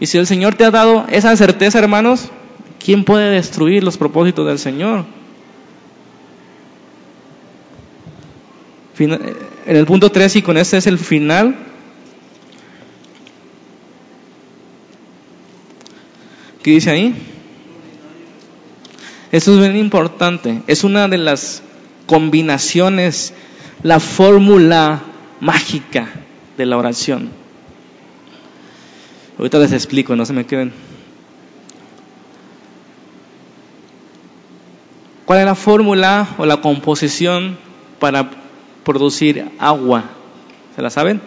Y si el Señor te ha dado esa certeza, hermanos, ¿quién puede destruir los propósitos del Señor? En el punto 3, y con este es el final, ¿qué dice ahí? Eso es bien importante. Es una de las combinaciones, la fórmula mágica de la oración. Ahorita les explico, no se me queden. ¿Cuál es la fórmula o la composición para producir agua? ¿Se la saben?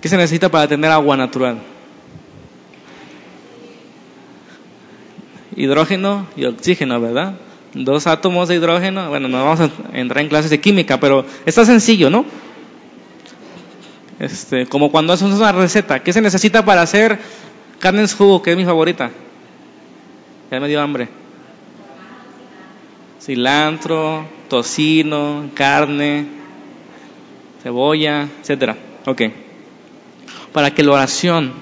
¿Qué se necesita para tener agua natural? hidrógeno y oxígeno, ¿verdad? Dos átomos de hidrógeno, bueno, no vamos a entrar en clases de química, pero está sencillo, ¿no? Este, como cuando haces una receta, ¿qué se necesita para hacer carne en jugo, que es mi favorita? Ya me dio hambre. Cilantro, tocino, carne, cebolla, etcétera. Ok. Para que la oración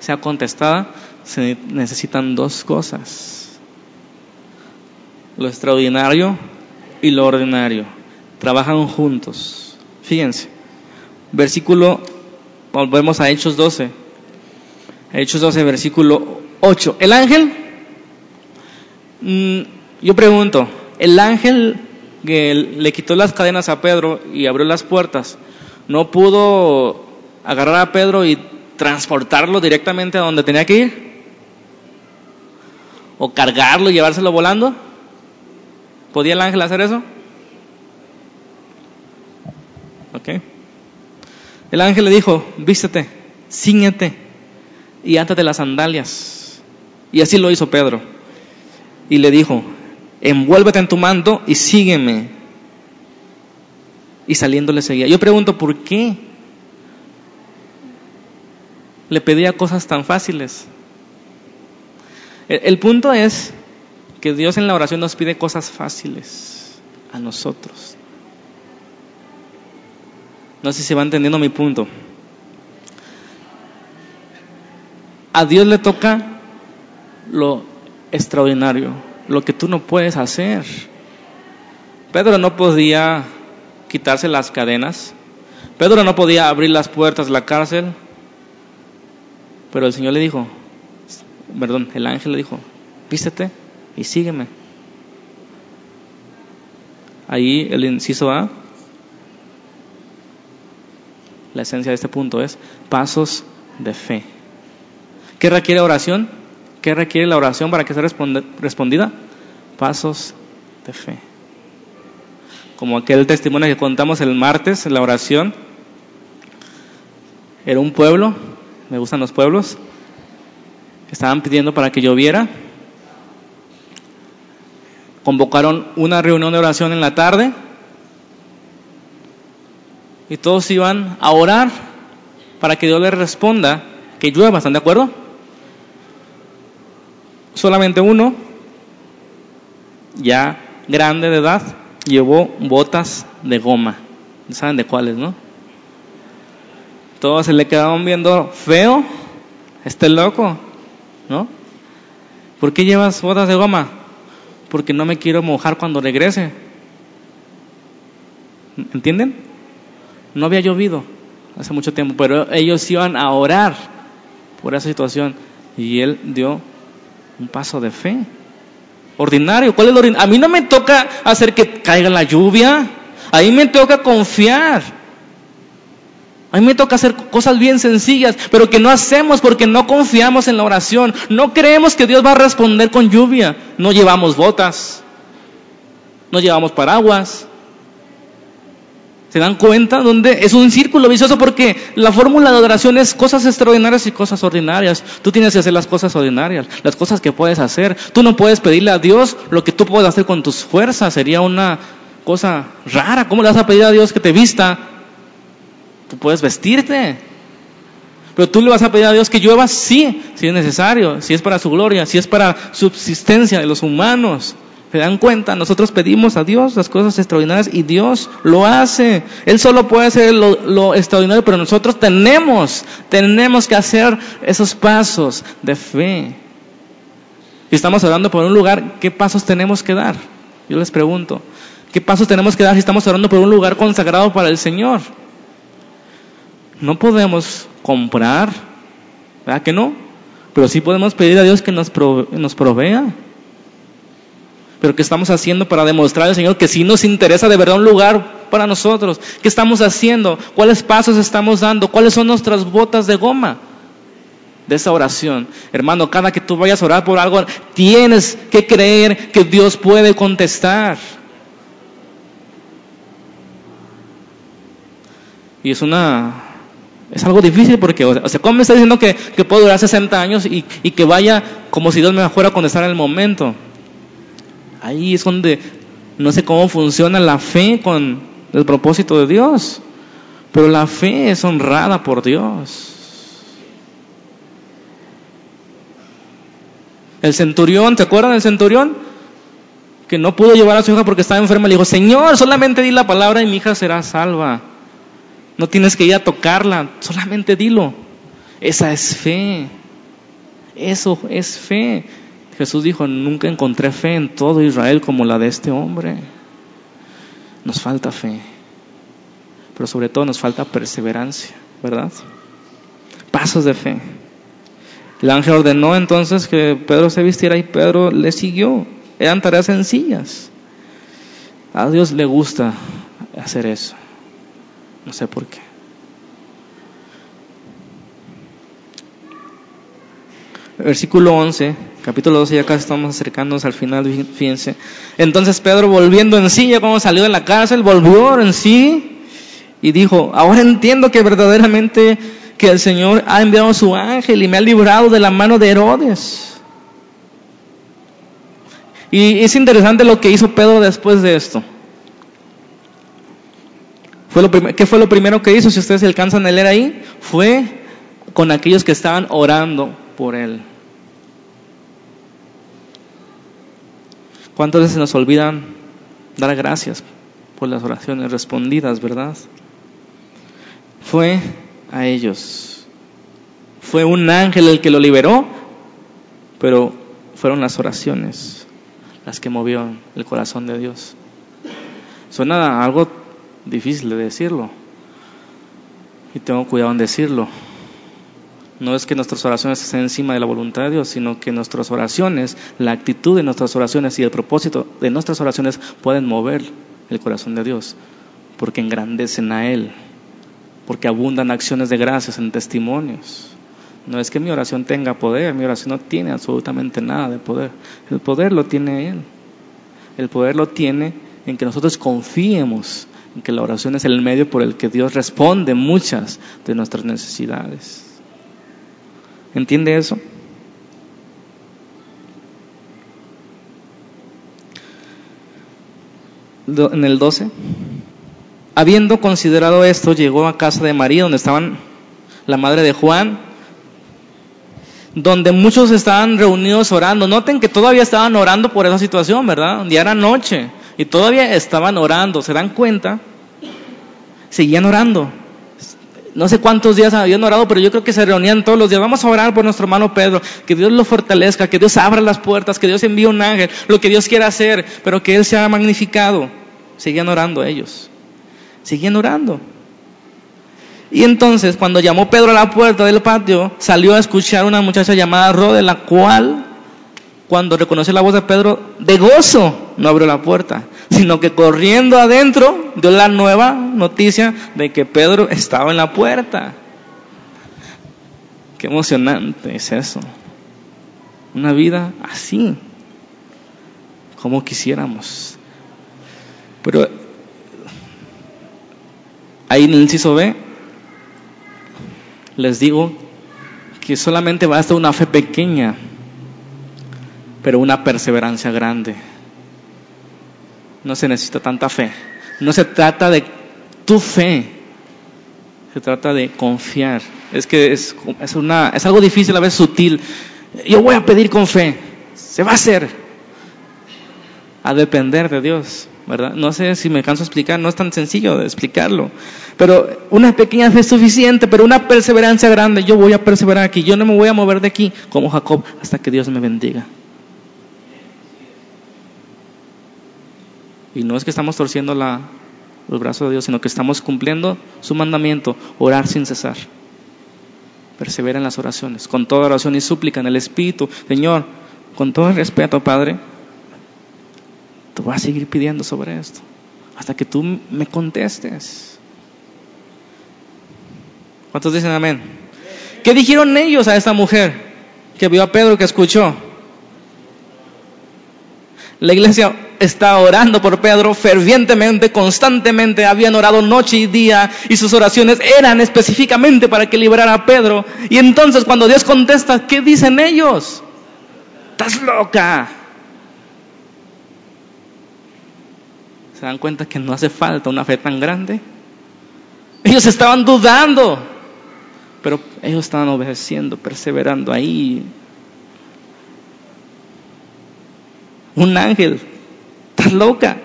sea contestada, se necesitan dos cosas. Lo extraordinario y lo ordinario. Trabajan juntos. Fíjense. Versículo, volvemos a Hechos 12. Hechos 12, versículo 8. El ángel, mm, yo pregunto, el ángel que le quitó las cadenas a Pedro y abrió las puertas, ¿no pudo agarrar a Pedro y transportarlo directamente a donde tenía que ir? o cargarlo llevárselo volando? ¿Podía el ángel hacer eso? Ok. El ángel le dijo, vístete, ciñete y átate las sandalias. Y así lo hizo Pedro. Y le dijo, envuélvete en tu manto y sígueme. Y saliendo le seguía. Yo pregunto, ¿por qué le pedía cosas tan fáciles? El, punto es que Dios en la oración nos pide cosas fáciles a nosotros. No sé si va entendiendo mi punto. A Dios le toca lo extraordinario, lo que tú no puedes hacer. Pedro no podía quitarse las cadenas. Pedro no podía abrir las puertas de la cárcel. Pero el Señor le dijo, perdón, el ángel le dijo, vístete y sígueme. Ahí el inciso A, la esencia de este punto es pasos de fe. ¿Qué requiere oración? ¿Qué requiere la oración para que sea respondida? Pasos de fe. Como aquel testimonio que contamos el martes, la oración, era un pueblo, me gustan los pueblos, estaban pidiendo para que lloviera. Convocaron una reunión de oración en la tarde y todos iban a orar para que Dios les responda que llueva, ¿están de acuerdo? Solamente uno, ya grande de edad, llevó botas de goma. ¿Saben de cuáles, no? Todos se le quedaban viendo feo, este loco. ¿no? ¿Por qué llevas botas de goma? Porque no me quiero mojar cuando regrese. ¿Entienden? No había llovido hace mucho tiempo, pero ellos iban a orar por esa situación y él dio Un paso de fe. Ordinario. ¿Cuál es lo ordinario? A mí no me toca hacer que caiga la lluvia. A mí me toca confiar. A mí me toca hacer cosas bien sencillas, pero que no hacemos porque no confiamos en la oración. No creemos que Dios va a responder con lluvia. No llevamos botas. No llevamos paraguas. ¿Se dan cuenta? Donde es un círculo vicioso porque la fórmula de adoración es cosas extraordinarias y cosas ordinarias. Tú tienes que hacer las cosas ordinarias, las cosas que puedes hacer. Tú no puedes pedirle a Dios lo que tú puedes hacer con tus fuerzas. Sería una cosa rara. ¿Cómo le vas a pedir a Dios que te vista? Tú puedes vestirte. Pero tú le vas a pedir a Dios que llueva, sí, si es necesario, si es para su gloria, si es para subsistencia de los humanos. ¿Se dan cuenta? Nosotros pedimos a Dios las cosas extraordinarias y Dios lo hace. Él solo puede hacer lo, extraordinario, pero nosotros tenemos, tenemos que hacer esos pasos de fe. Si estamos orando por un lugar, ¿qué pasos tenemos que dar? Yo les pregunto, ¿qué pasos tenemos que dar si estamos orando por un lugar consagrado para el Señor? No podemos comprar, ¿verdad que no? Pero sí podemos pedir a Dios que nos, nos provea pero ¿qué estamos haciendo para demostrar al Señor que sí nos interesa de verdad un lugar para nosotros? ¿Qué estamos haciendo? ¿Cuáles pasos estamos dando? ¿Cuáles son nuestras botas de goma? De esa oración. Hermano, cada que tú vayas a orar por algo, tienes que creer que Dios puede contestar. Y es una es algo difícil porque, o sea, ¿cómo me está diciendo que, puedo durar 60 años y, que vaya como si Dios me fuera a contestar en el momento? Ahí es donde no sé cómo funciona la fe con el propósito de Dios, pero la fe es honrada por Dios. El centurión, ¿te acuerdan del centurión? Que no pudo llevar a su hija porque estaba enferma. Le dijo, Señor, solamente di la palabra y mi hija será salva. No tienes que ir a tocarla, solamente dilo. Esa es fe. Eso es fe. Jesús dijo, nunca encontré fe en todo Israel como la de este hombre. Nos falta fe, pero sobre todo nos falta perseverancia, ¿verdad? Pasos de fe. El ángel ordenó entonces que Pedro se vistiera y Pedro le siguió. Eran tareas sencillas. A Dios le gusta hacer eso. No sé por qué. Versículo 11 capítulo 12, ya casi estamos acercándonos al final, fíjense. Entonces Pedro volviendo en sí, ya cuando salió de la cárcel, volvió en sí y dijo, ahora entiendo que verdaderamente que el Señor ha enviado su ángel y me ha librado de la mano de Herodes. Y es interesante lo que hizo Pedro después de esto. Fue lo ¿Qué fue lo primero que hizo? Si ustedes alcanzan a leer ahí, fue con aquellos que estaban orando por él. ¿Cuántas veces nos olvidan dar gracias por las oraciones respondidas, verdad? Fue a ellos. Fue un ángel el que lo liberó, pero fueron las oraciones las que movieron el corazón de Dios. Suena algo difícil de decirlo, y tengo cuidado en decirlo, no es que nuestras oraciones estén encima de la voluntad de Dios, sino que nuestras oraciones, la actitud de nuestras oraciones y el propósito de nuestras oraciones pueden mover el corazón de Dios, porque engrandecen a Él, porque abundan acciones de gracias en testimonios. No es que mi oración tenga poder, mi oración no tiene absolutamente nada de poder. El poder lo tiene Él. El poder lo tiene en que nosotros confiemos en que la oración es el medio por el que Dios responde muchas de nuestras necesidades. ¿Entiende eso? En el 12. Habiendo considerado esto, llegó a casa de María, donde estaban la madre de Juan, donde muchos estaban reunidos orando. Noten que todavía estaban orando por esa situación, ¿verdad? Ya era noche y todavía estaban orando. ¿Se dan cuenta? Seguían orando no sé cuántos días habían orado, pero yo creo que se reunían todos los días. Vamos a orar por nuestro hermano Pedro, que Dios lo fortalezca, que Dios abra las puertas, que Dios envíe un ángel, lo que Dios quiera hacer, pero que Él sea magnificado. Seguían orando ellos, seguían orando. Y entonces, cuando llamó Pedro a la puerta del patio, salió a escuchar una muchacha llamada Rode, la cual cuando reconoció la voz de Pedro, de gozo no abrió la puerta, sino que corriendo adentro dio la nueva noticia de que Pedro estaba en la puerta. Qué emocionante es eso. Una vida así, como quisiéramos. Pero ahí en el inciso B, les digo que solamente basta una fe pequeña, pero una perseverancia grande. No se necesita tanta fe. No se trata de tu fe, se trata de confiar. Es que es, es, una, es algo difícil, a veces sutil. Yo voy a pedir con fe, se va a hacer. A depender de Dios. ¿verdad? No sé si me canso de explicar, no es tan sencillo de explicarlo. Pero una pequeña fe es suficiente, pero una perseverancia grande. Yo voy a perseverar aquí, yo no me voy a mover de aquí como Jacob hasta que Dios me bendiga. Y no es que estamos torciendo la, los brazos de Dios, sino que estamos cumpliendo su mandamiento, orar sin cesar. Persevera en las oraciones, con toda oración y súplica en el Espíritu. Señor, con todo el respeto, Padre, te voy a seguir pidiendo sobre esto hasta que tú me contestes. ¿Cuántos dicen amén? ¿Qué dijeron ellos a esta mujer que vio a Pedro que escuchó? La iglesia está orando por Pedro fervientemente, constantemente, habían orado noche y día y sus oraciones eran específicamente para que liberara a Pedro. Y entonces cuando Dios contesta, ¿qué dicen ellos? Estás loca. ¿Se dan cuenta que no hace falta una fe tan grande? Ellos estaban dudando, pero ellos estaban obedeciendo, perseverando ahí. Un ángel, estás loca.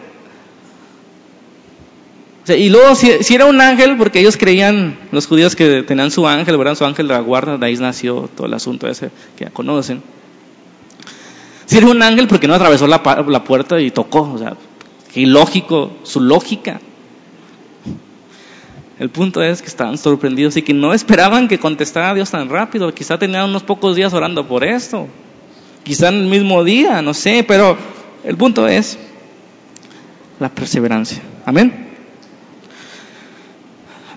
y luego, si, era un ángel, porque ellos creían, los judíos que tenían su ángel, ¿verdad? Su ángel de la guarda, de ahí nació todo el asunto ese que ya conocen. Si era un ángel, porque no atravesó la, la puerta y tocó, o sea, Qué ilógico, su lógica. El punto es que estaban sorprendidos y que no esperaban que contestara Dios tan rápido. Quizá tenían unos pocos días orando por esto. Quizá en el mismo día, no sé, pero el punto es la perseverancia. Amén.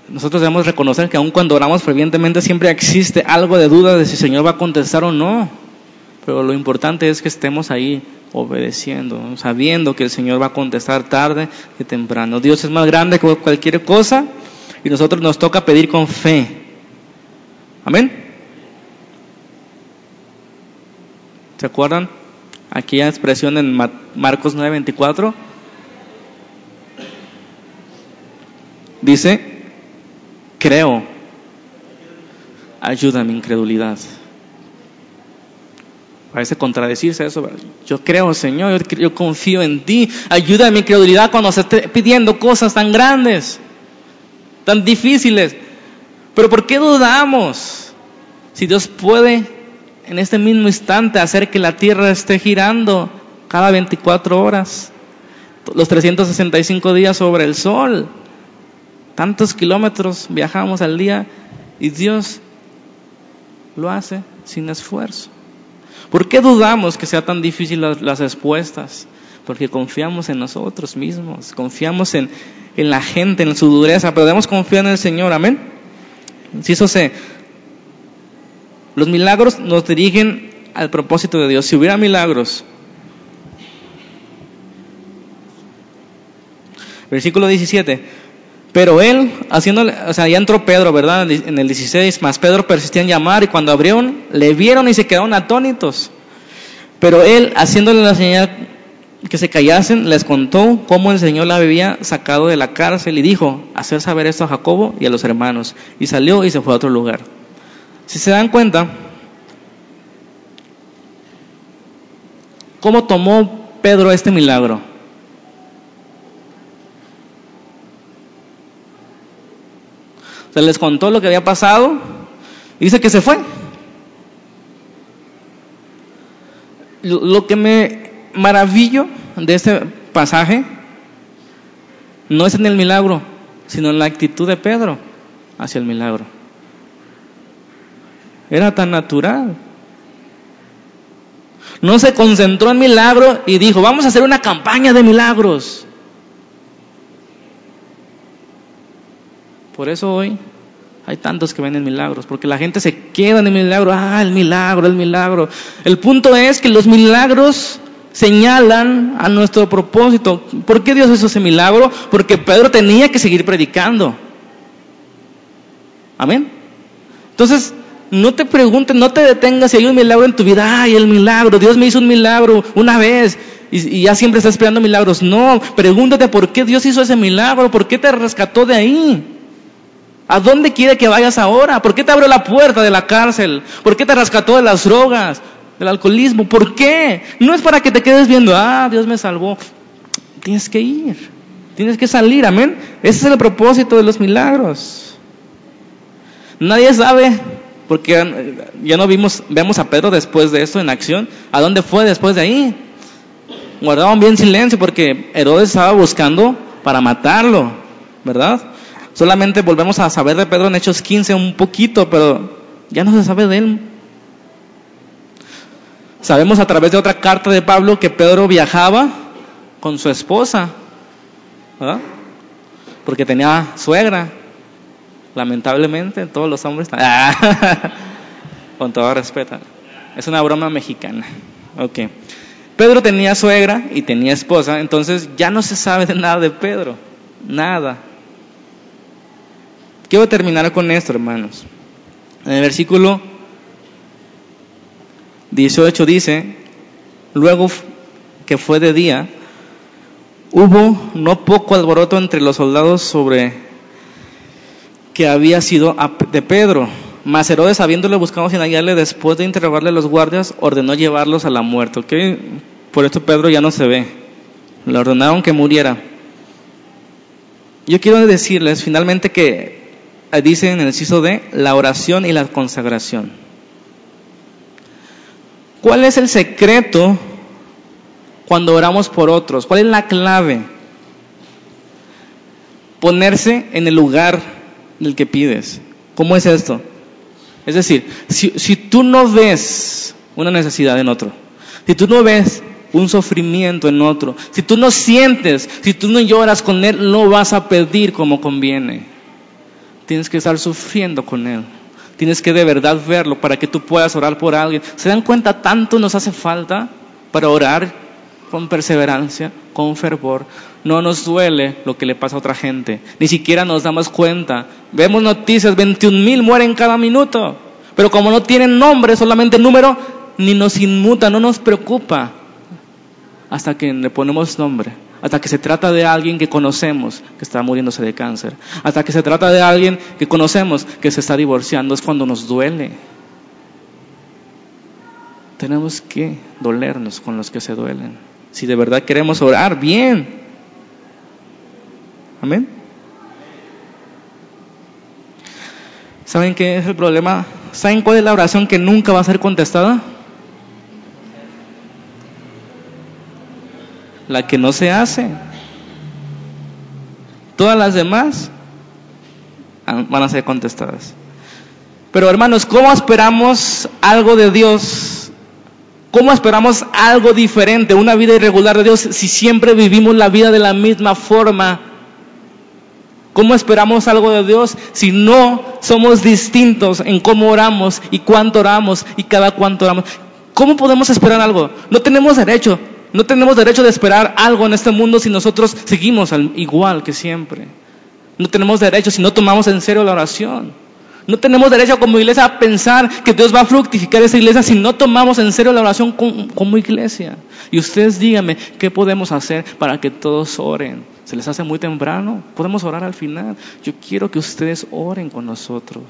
Nosotros debemos reconocer que aun cuando oramos fervientemente siempre existe algo de duda de si el Señor va a contestar o no. Pero lo importante es que estemos ahí obedeciendo, sabiendo que el Señor va a contestar tarde que temprano. Dios es más grande que cualquier cosa y nosotros nos toca pedir con fe. Amén. ¿Se acuerdan? Aquella expresión en Marcos 9:24 dice, creo, ayuda a mi incredulidad. Parece contradecirse eso. Yo creo, Señor, yo, confío en ti. Ayuda a mi credulidad cuando se esté pidiendo cosas tan grandes, tan difíciles. Pero ¿por qué dudamos? Si Dios puede en este mismo instante hacer que la tierra esté girando cada 24 horas, los 365 días sobre el sol, tantos kilómetros viajamos al día y Dios lo hace sin esfuerzo. ¿Por qué dudamos que sea tan difícil las, respuestas? Porque confiamos en nosotros mismos, confiamos en, la gente, en su dureza, pero debemos confiar en el Señor, amén. Eso sé, los milagros nos dirigen al propósito de Dios. Si hubiera milagros, versículo 17, pero él, haciéndole, o sea, ya entró Pedro, ¿verdad? En el 16, más Pedro persistía en llamar y cuando abrieron, le vieron y se quedaron atónitos. Pero él, haciéndole la señal que se callasen, les contó cómo el Señor la había sacado de la cárcel y dijo, hacer saber esto a Jacobo y a los hermanos. Y salió y se fue a otro lugar. Si se dan cuenta, ¿cómo tomó Pedro este milagro? Se les contó lo que había pasado. Y dice que se fue. Lo que me maravillo de este pasaje no es en el milagro, sino en la actitud de Pedro hacia el milagro. Era tan natural. No se concentró en milagro y dijo, vamos a hacer una campaña de milagros. Por eso hoy hay tantos que ven milagros, porque la gente se queda en el milagro, ah, el milagro, el milagro. El punto es que los milagros señalan a nuestro propósito. ¿Por qué Dios hizo ese milagro? Porque Pedro tenía que seguir predicando. Amén. Entonces, no te preguntes, no te detengas si hay un milagro en tu vida. Ay, el milagro, Dios me hizo un milagro una vez y, ya siempre estás esperando milagros. No, pregúntate por qué Dios hizo ese milagro, por qué te rescató de ahí. ¿A dónde quiere que vayas ahora? ¿Por qué te abrió la puerta de la cárcel? ¿Por qué te rescató de las drogas, del alcoholismo? ¿Por qué? No es para que te quedes viendo, ah, Dios me salvó. Tienes que ir, tienes que salir, amén. Ese es el propósito de los milagros. Nadie sabe porque ya no vimos, vemos a Pedro después de esto en acción. ¿A dónde fue después de ahí? Guardaban bien silencio porque Herodes estaba buscando para matarlo, ¿verdad? Solamente volvemos a saber de Pedro en Hechos 15 un poquito, pero ya no se sabe de él. Sabemos a través de otra carta de Pablo que Pedro viajaba con su esposa, ¿verdad? Porque tenía suegra. Lamentablemente, todos los hombres. con todo respeto. Es una broma mexicana. Ok. Pedro tenía suegra y tenía esposa, entonces ya no se sabe de nada de Pedro. Nada. Quiero terminar con esto, hermanos. En el versículo 18 dice, luego que fue de día, hubo no poco alboroto entre los soldados sobre que había sido de Pedro. Mas Herodes, habiéndole buscado sin hallarle, después de interrogarle a los guardias, ordenó llevarlos a la muerte. Por esto Pedro ya no se ve. Le ordenaron que muriera. Yo quiero decirles finalmente que eh, dicen en el ciso de la oración y la consagración. ¿Cuál es el secreto cuando oramos por otros? ¿Cuál es la clave? Ponerse en el lugar del que pides. ¿Cómo es esto? Es decir, si, si tú no ves una necesidad en otro, si tú no ves un sufrimiento en otro, si tú no sientes, si tú no lloras con él, no vas a pedir como conviene. Tienes que estar sufriendo con él. Tienes que de verdad verlo para que tú puedas orar por alguien. ¿Se dan cuenta tanto nos hace falta para orar con perseverancia, con fervor. No nos duele lo que le pasa a otra gente, ni siquiera nos damos cuenta. Vemos noticias, 21 mil mueren cada minuto, pero como no tienen nombre, solamente número, ni nos inmuta, no nos preocupa hasta que le ponemos nombre, hasta que se trata de alguien que conocemos que está muriéndose de cáncer, hasta que se trata de alguien que conocemos que se está divorciando, es cuando nos duele. Tenemos que dolernos con los que se duelen si de verdad queremos orar bien. Amén. ¿Saben qué es el problema? ¿Saben cuál es la oración que nunca va a ser contestada? La que no se hace. Todas las demás van a ser contestadas. Pero hermanos, ¿cómo esperamos algo de Dios ¿Cómo esperamos algo diferente, una vida irregular de Dios, si siempre vivimos la vida de la misma forma? ¿Cómo esperamos algo de Dios si no somos distintos en cómo oramos y cuánto oramos y cada cuánto oramos? ¿Cómo podemos esperar algo? No tenemos derecho, no tenemos derecho de esperar algo en este mundo si nosotros seguimos igual que siempre. No tenemos derecho si no tomamos en serio la oración. No tenemos derecho como iglesia a pensar que Dios va a fructificar esa iglesia si no tomamos en serio la oración como iglesia. Y ustedes díganme, ¿qué podemos hacer para que todos oren? ¿Se les hace muy temprano? Podemos orar al final. Yo quiero que ustedes oren con nosotros.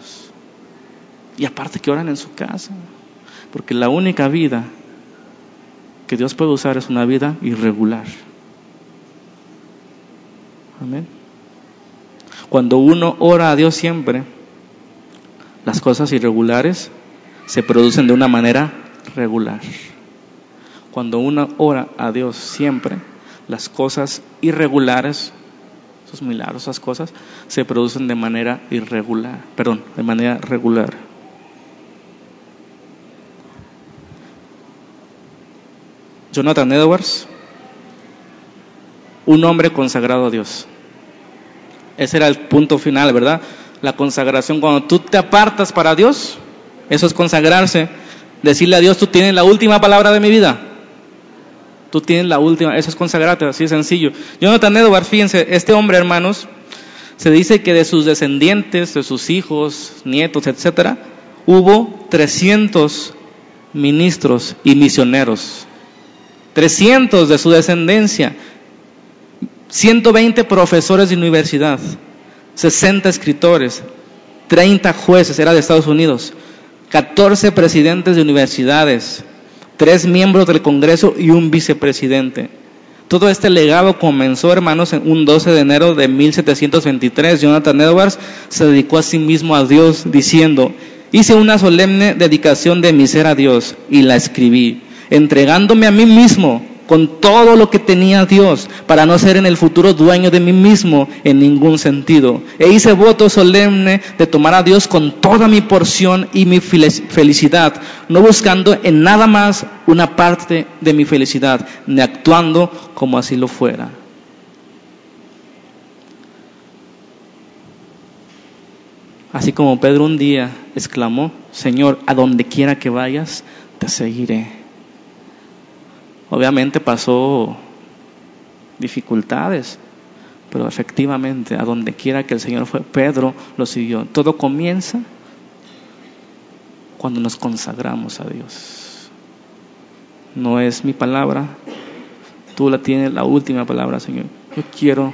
Y aparte que oren en su casa. Porque la única vida que Dios puede usar es una vida irregular. Amén. Cuando uno ora a Dios siempre, las cosas irregulares se producen de una manera regular. Cuando uno ora a Dios siempre, las cosas irregulares, esos milagros, esas cosas, se producen de manera irregular, perdón, de manera regular. Jonathan Edwards, un hombre consagrado a Dios. Ese era el punto final, ¿verdad? La consagración. Cuando tú te apartas para Dios, eso es consagrarse. Decirle a Dios, tú tienes la última palabra de mi vida. Tú tienes la última, eso es consagrarte, así de sencillo. Jonathan Edwards, fíjense, este hombre, hermanos, se dice que de sus descendientes, de sus hijos, nietos, etcétera, hubo 300 ministros y misioneros. 300 de su descendencia. 120 profesores de universidad. 60 escritores. 30 jueces, era de Estados Unidos. 14 presidentes de universidades. 3 miembros del Congreso y un vicepresidente. Todo este legado comenzó, hermanos, en un 12 de enero de 1723. Jonathan Edwards se dedicó a sí mismo a Dios diciendo, hice una solemne dedicación de mi ser a Dios y la escribí, entregándome a mí mismo con todo lo que tenía Dios para no ser en el futuro dueño de mí mismo en ningún sentido. E hice voto solemne de tomar a Dios con toda mi porción y mi felicidad, no buscando en nada más una parte de mi felicidad, ni actuando como así lo fuera. Así como Pedro un día exclamó, Señor, a donde quiera que vayas, te seguiré. Obviamente pasó dificultades, pero efectivamente a donde quiera que el Señor fue, Pedro lo siguió. Todo comienza cuando nos consagramos a Dios. No es mi palabra, tú la tienes la última palabra, Señor. Yo quiero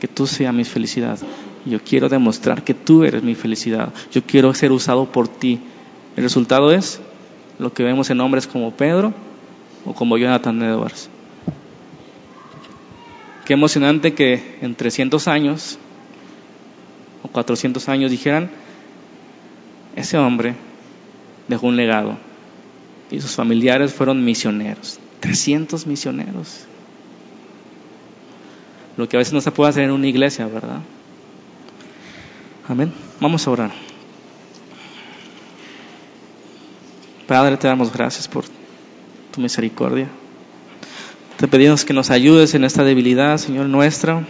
que tú seas mi felicidad. Yo quiero demostrar que tú eres mi felicidad. Yo quiero ser usado por ti. El resultado es lo que vemos en hombres como Pedro o como Jonathan Edwards. Qué emocionante que en 300 años o 400 años dijeran, ese hombre dejó un legado y sus familiares fueron misioneros. 300 misioneros. Lo que a veces no se puede hacer en una iglesia, ¿verdad? Amén. Vamos a orar. Padre, te damos gracias por tu misericordia. Te pedimos que nos ayudes en esta debilidad, Señor nuestra,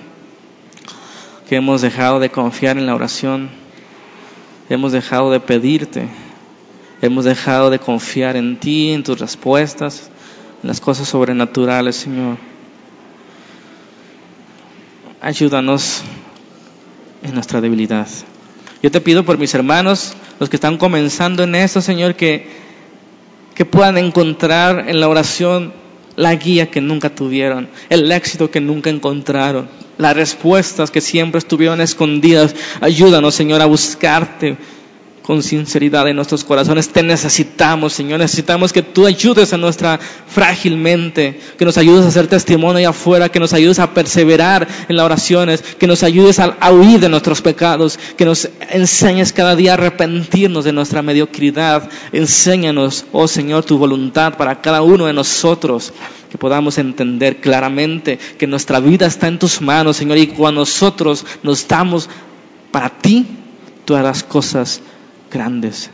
que hemos dejado de confiar en la oración, hemos dejado de pedirte, hemos dejado de confiar en ti, en tus respuestas, en las cosas sobrenaturales, Señor. Ayúdanos en nuestra debilidad. Yo te pido por mis hermanos, los que están comenzando en esto, Señor, que que puedan encontrar en la oración la guía que nunca tuvieron, el éxito que nunca encontraron, las respuestas que siempre estuvieron escondidas. Ayúdanos, Señor, a buscarte con sinceridad en nuestros corazones. Te necesitamos, Señor. Necesitamos que tú ayudes a nuestra frágil mente, que nos ayudes a hacer testimonio allá afuera, que nos ayudes a perseverar en las oraciones, que nos ayudes a, huir de nuestros pecados, que nos enseñes cada día a arrepentirnos de nuestra mediocridad. Enséñanos, oh Señor, tu voluntad para cada uno de nosotros que podamos entender claramente que nuestra vida está en tus manos, Señor, y cuando nosotros nos damos para ti, todas las cosas grandes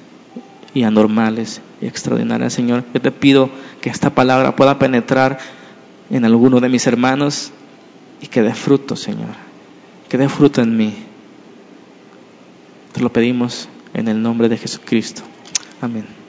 y anormales y extraordinarias, Señor. Yo te pido que esta palabra pueda penetrar en alguno de mis hermanos y que dé fruto, Señor. Que dé fruto en mí. Te lo pedimos en el nombre de Jesucristo. Amén.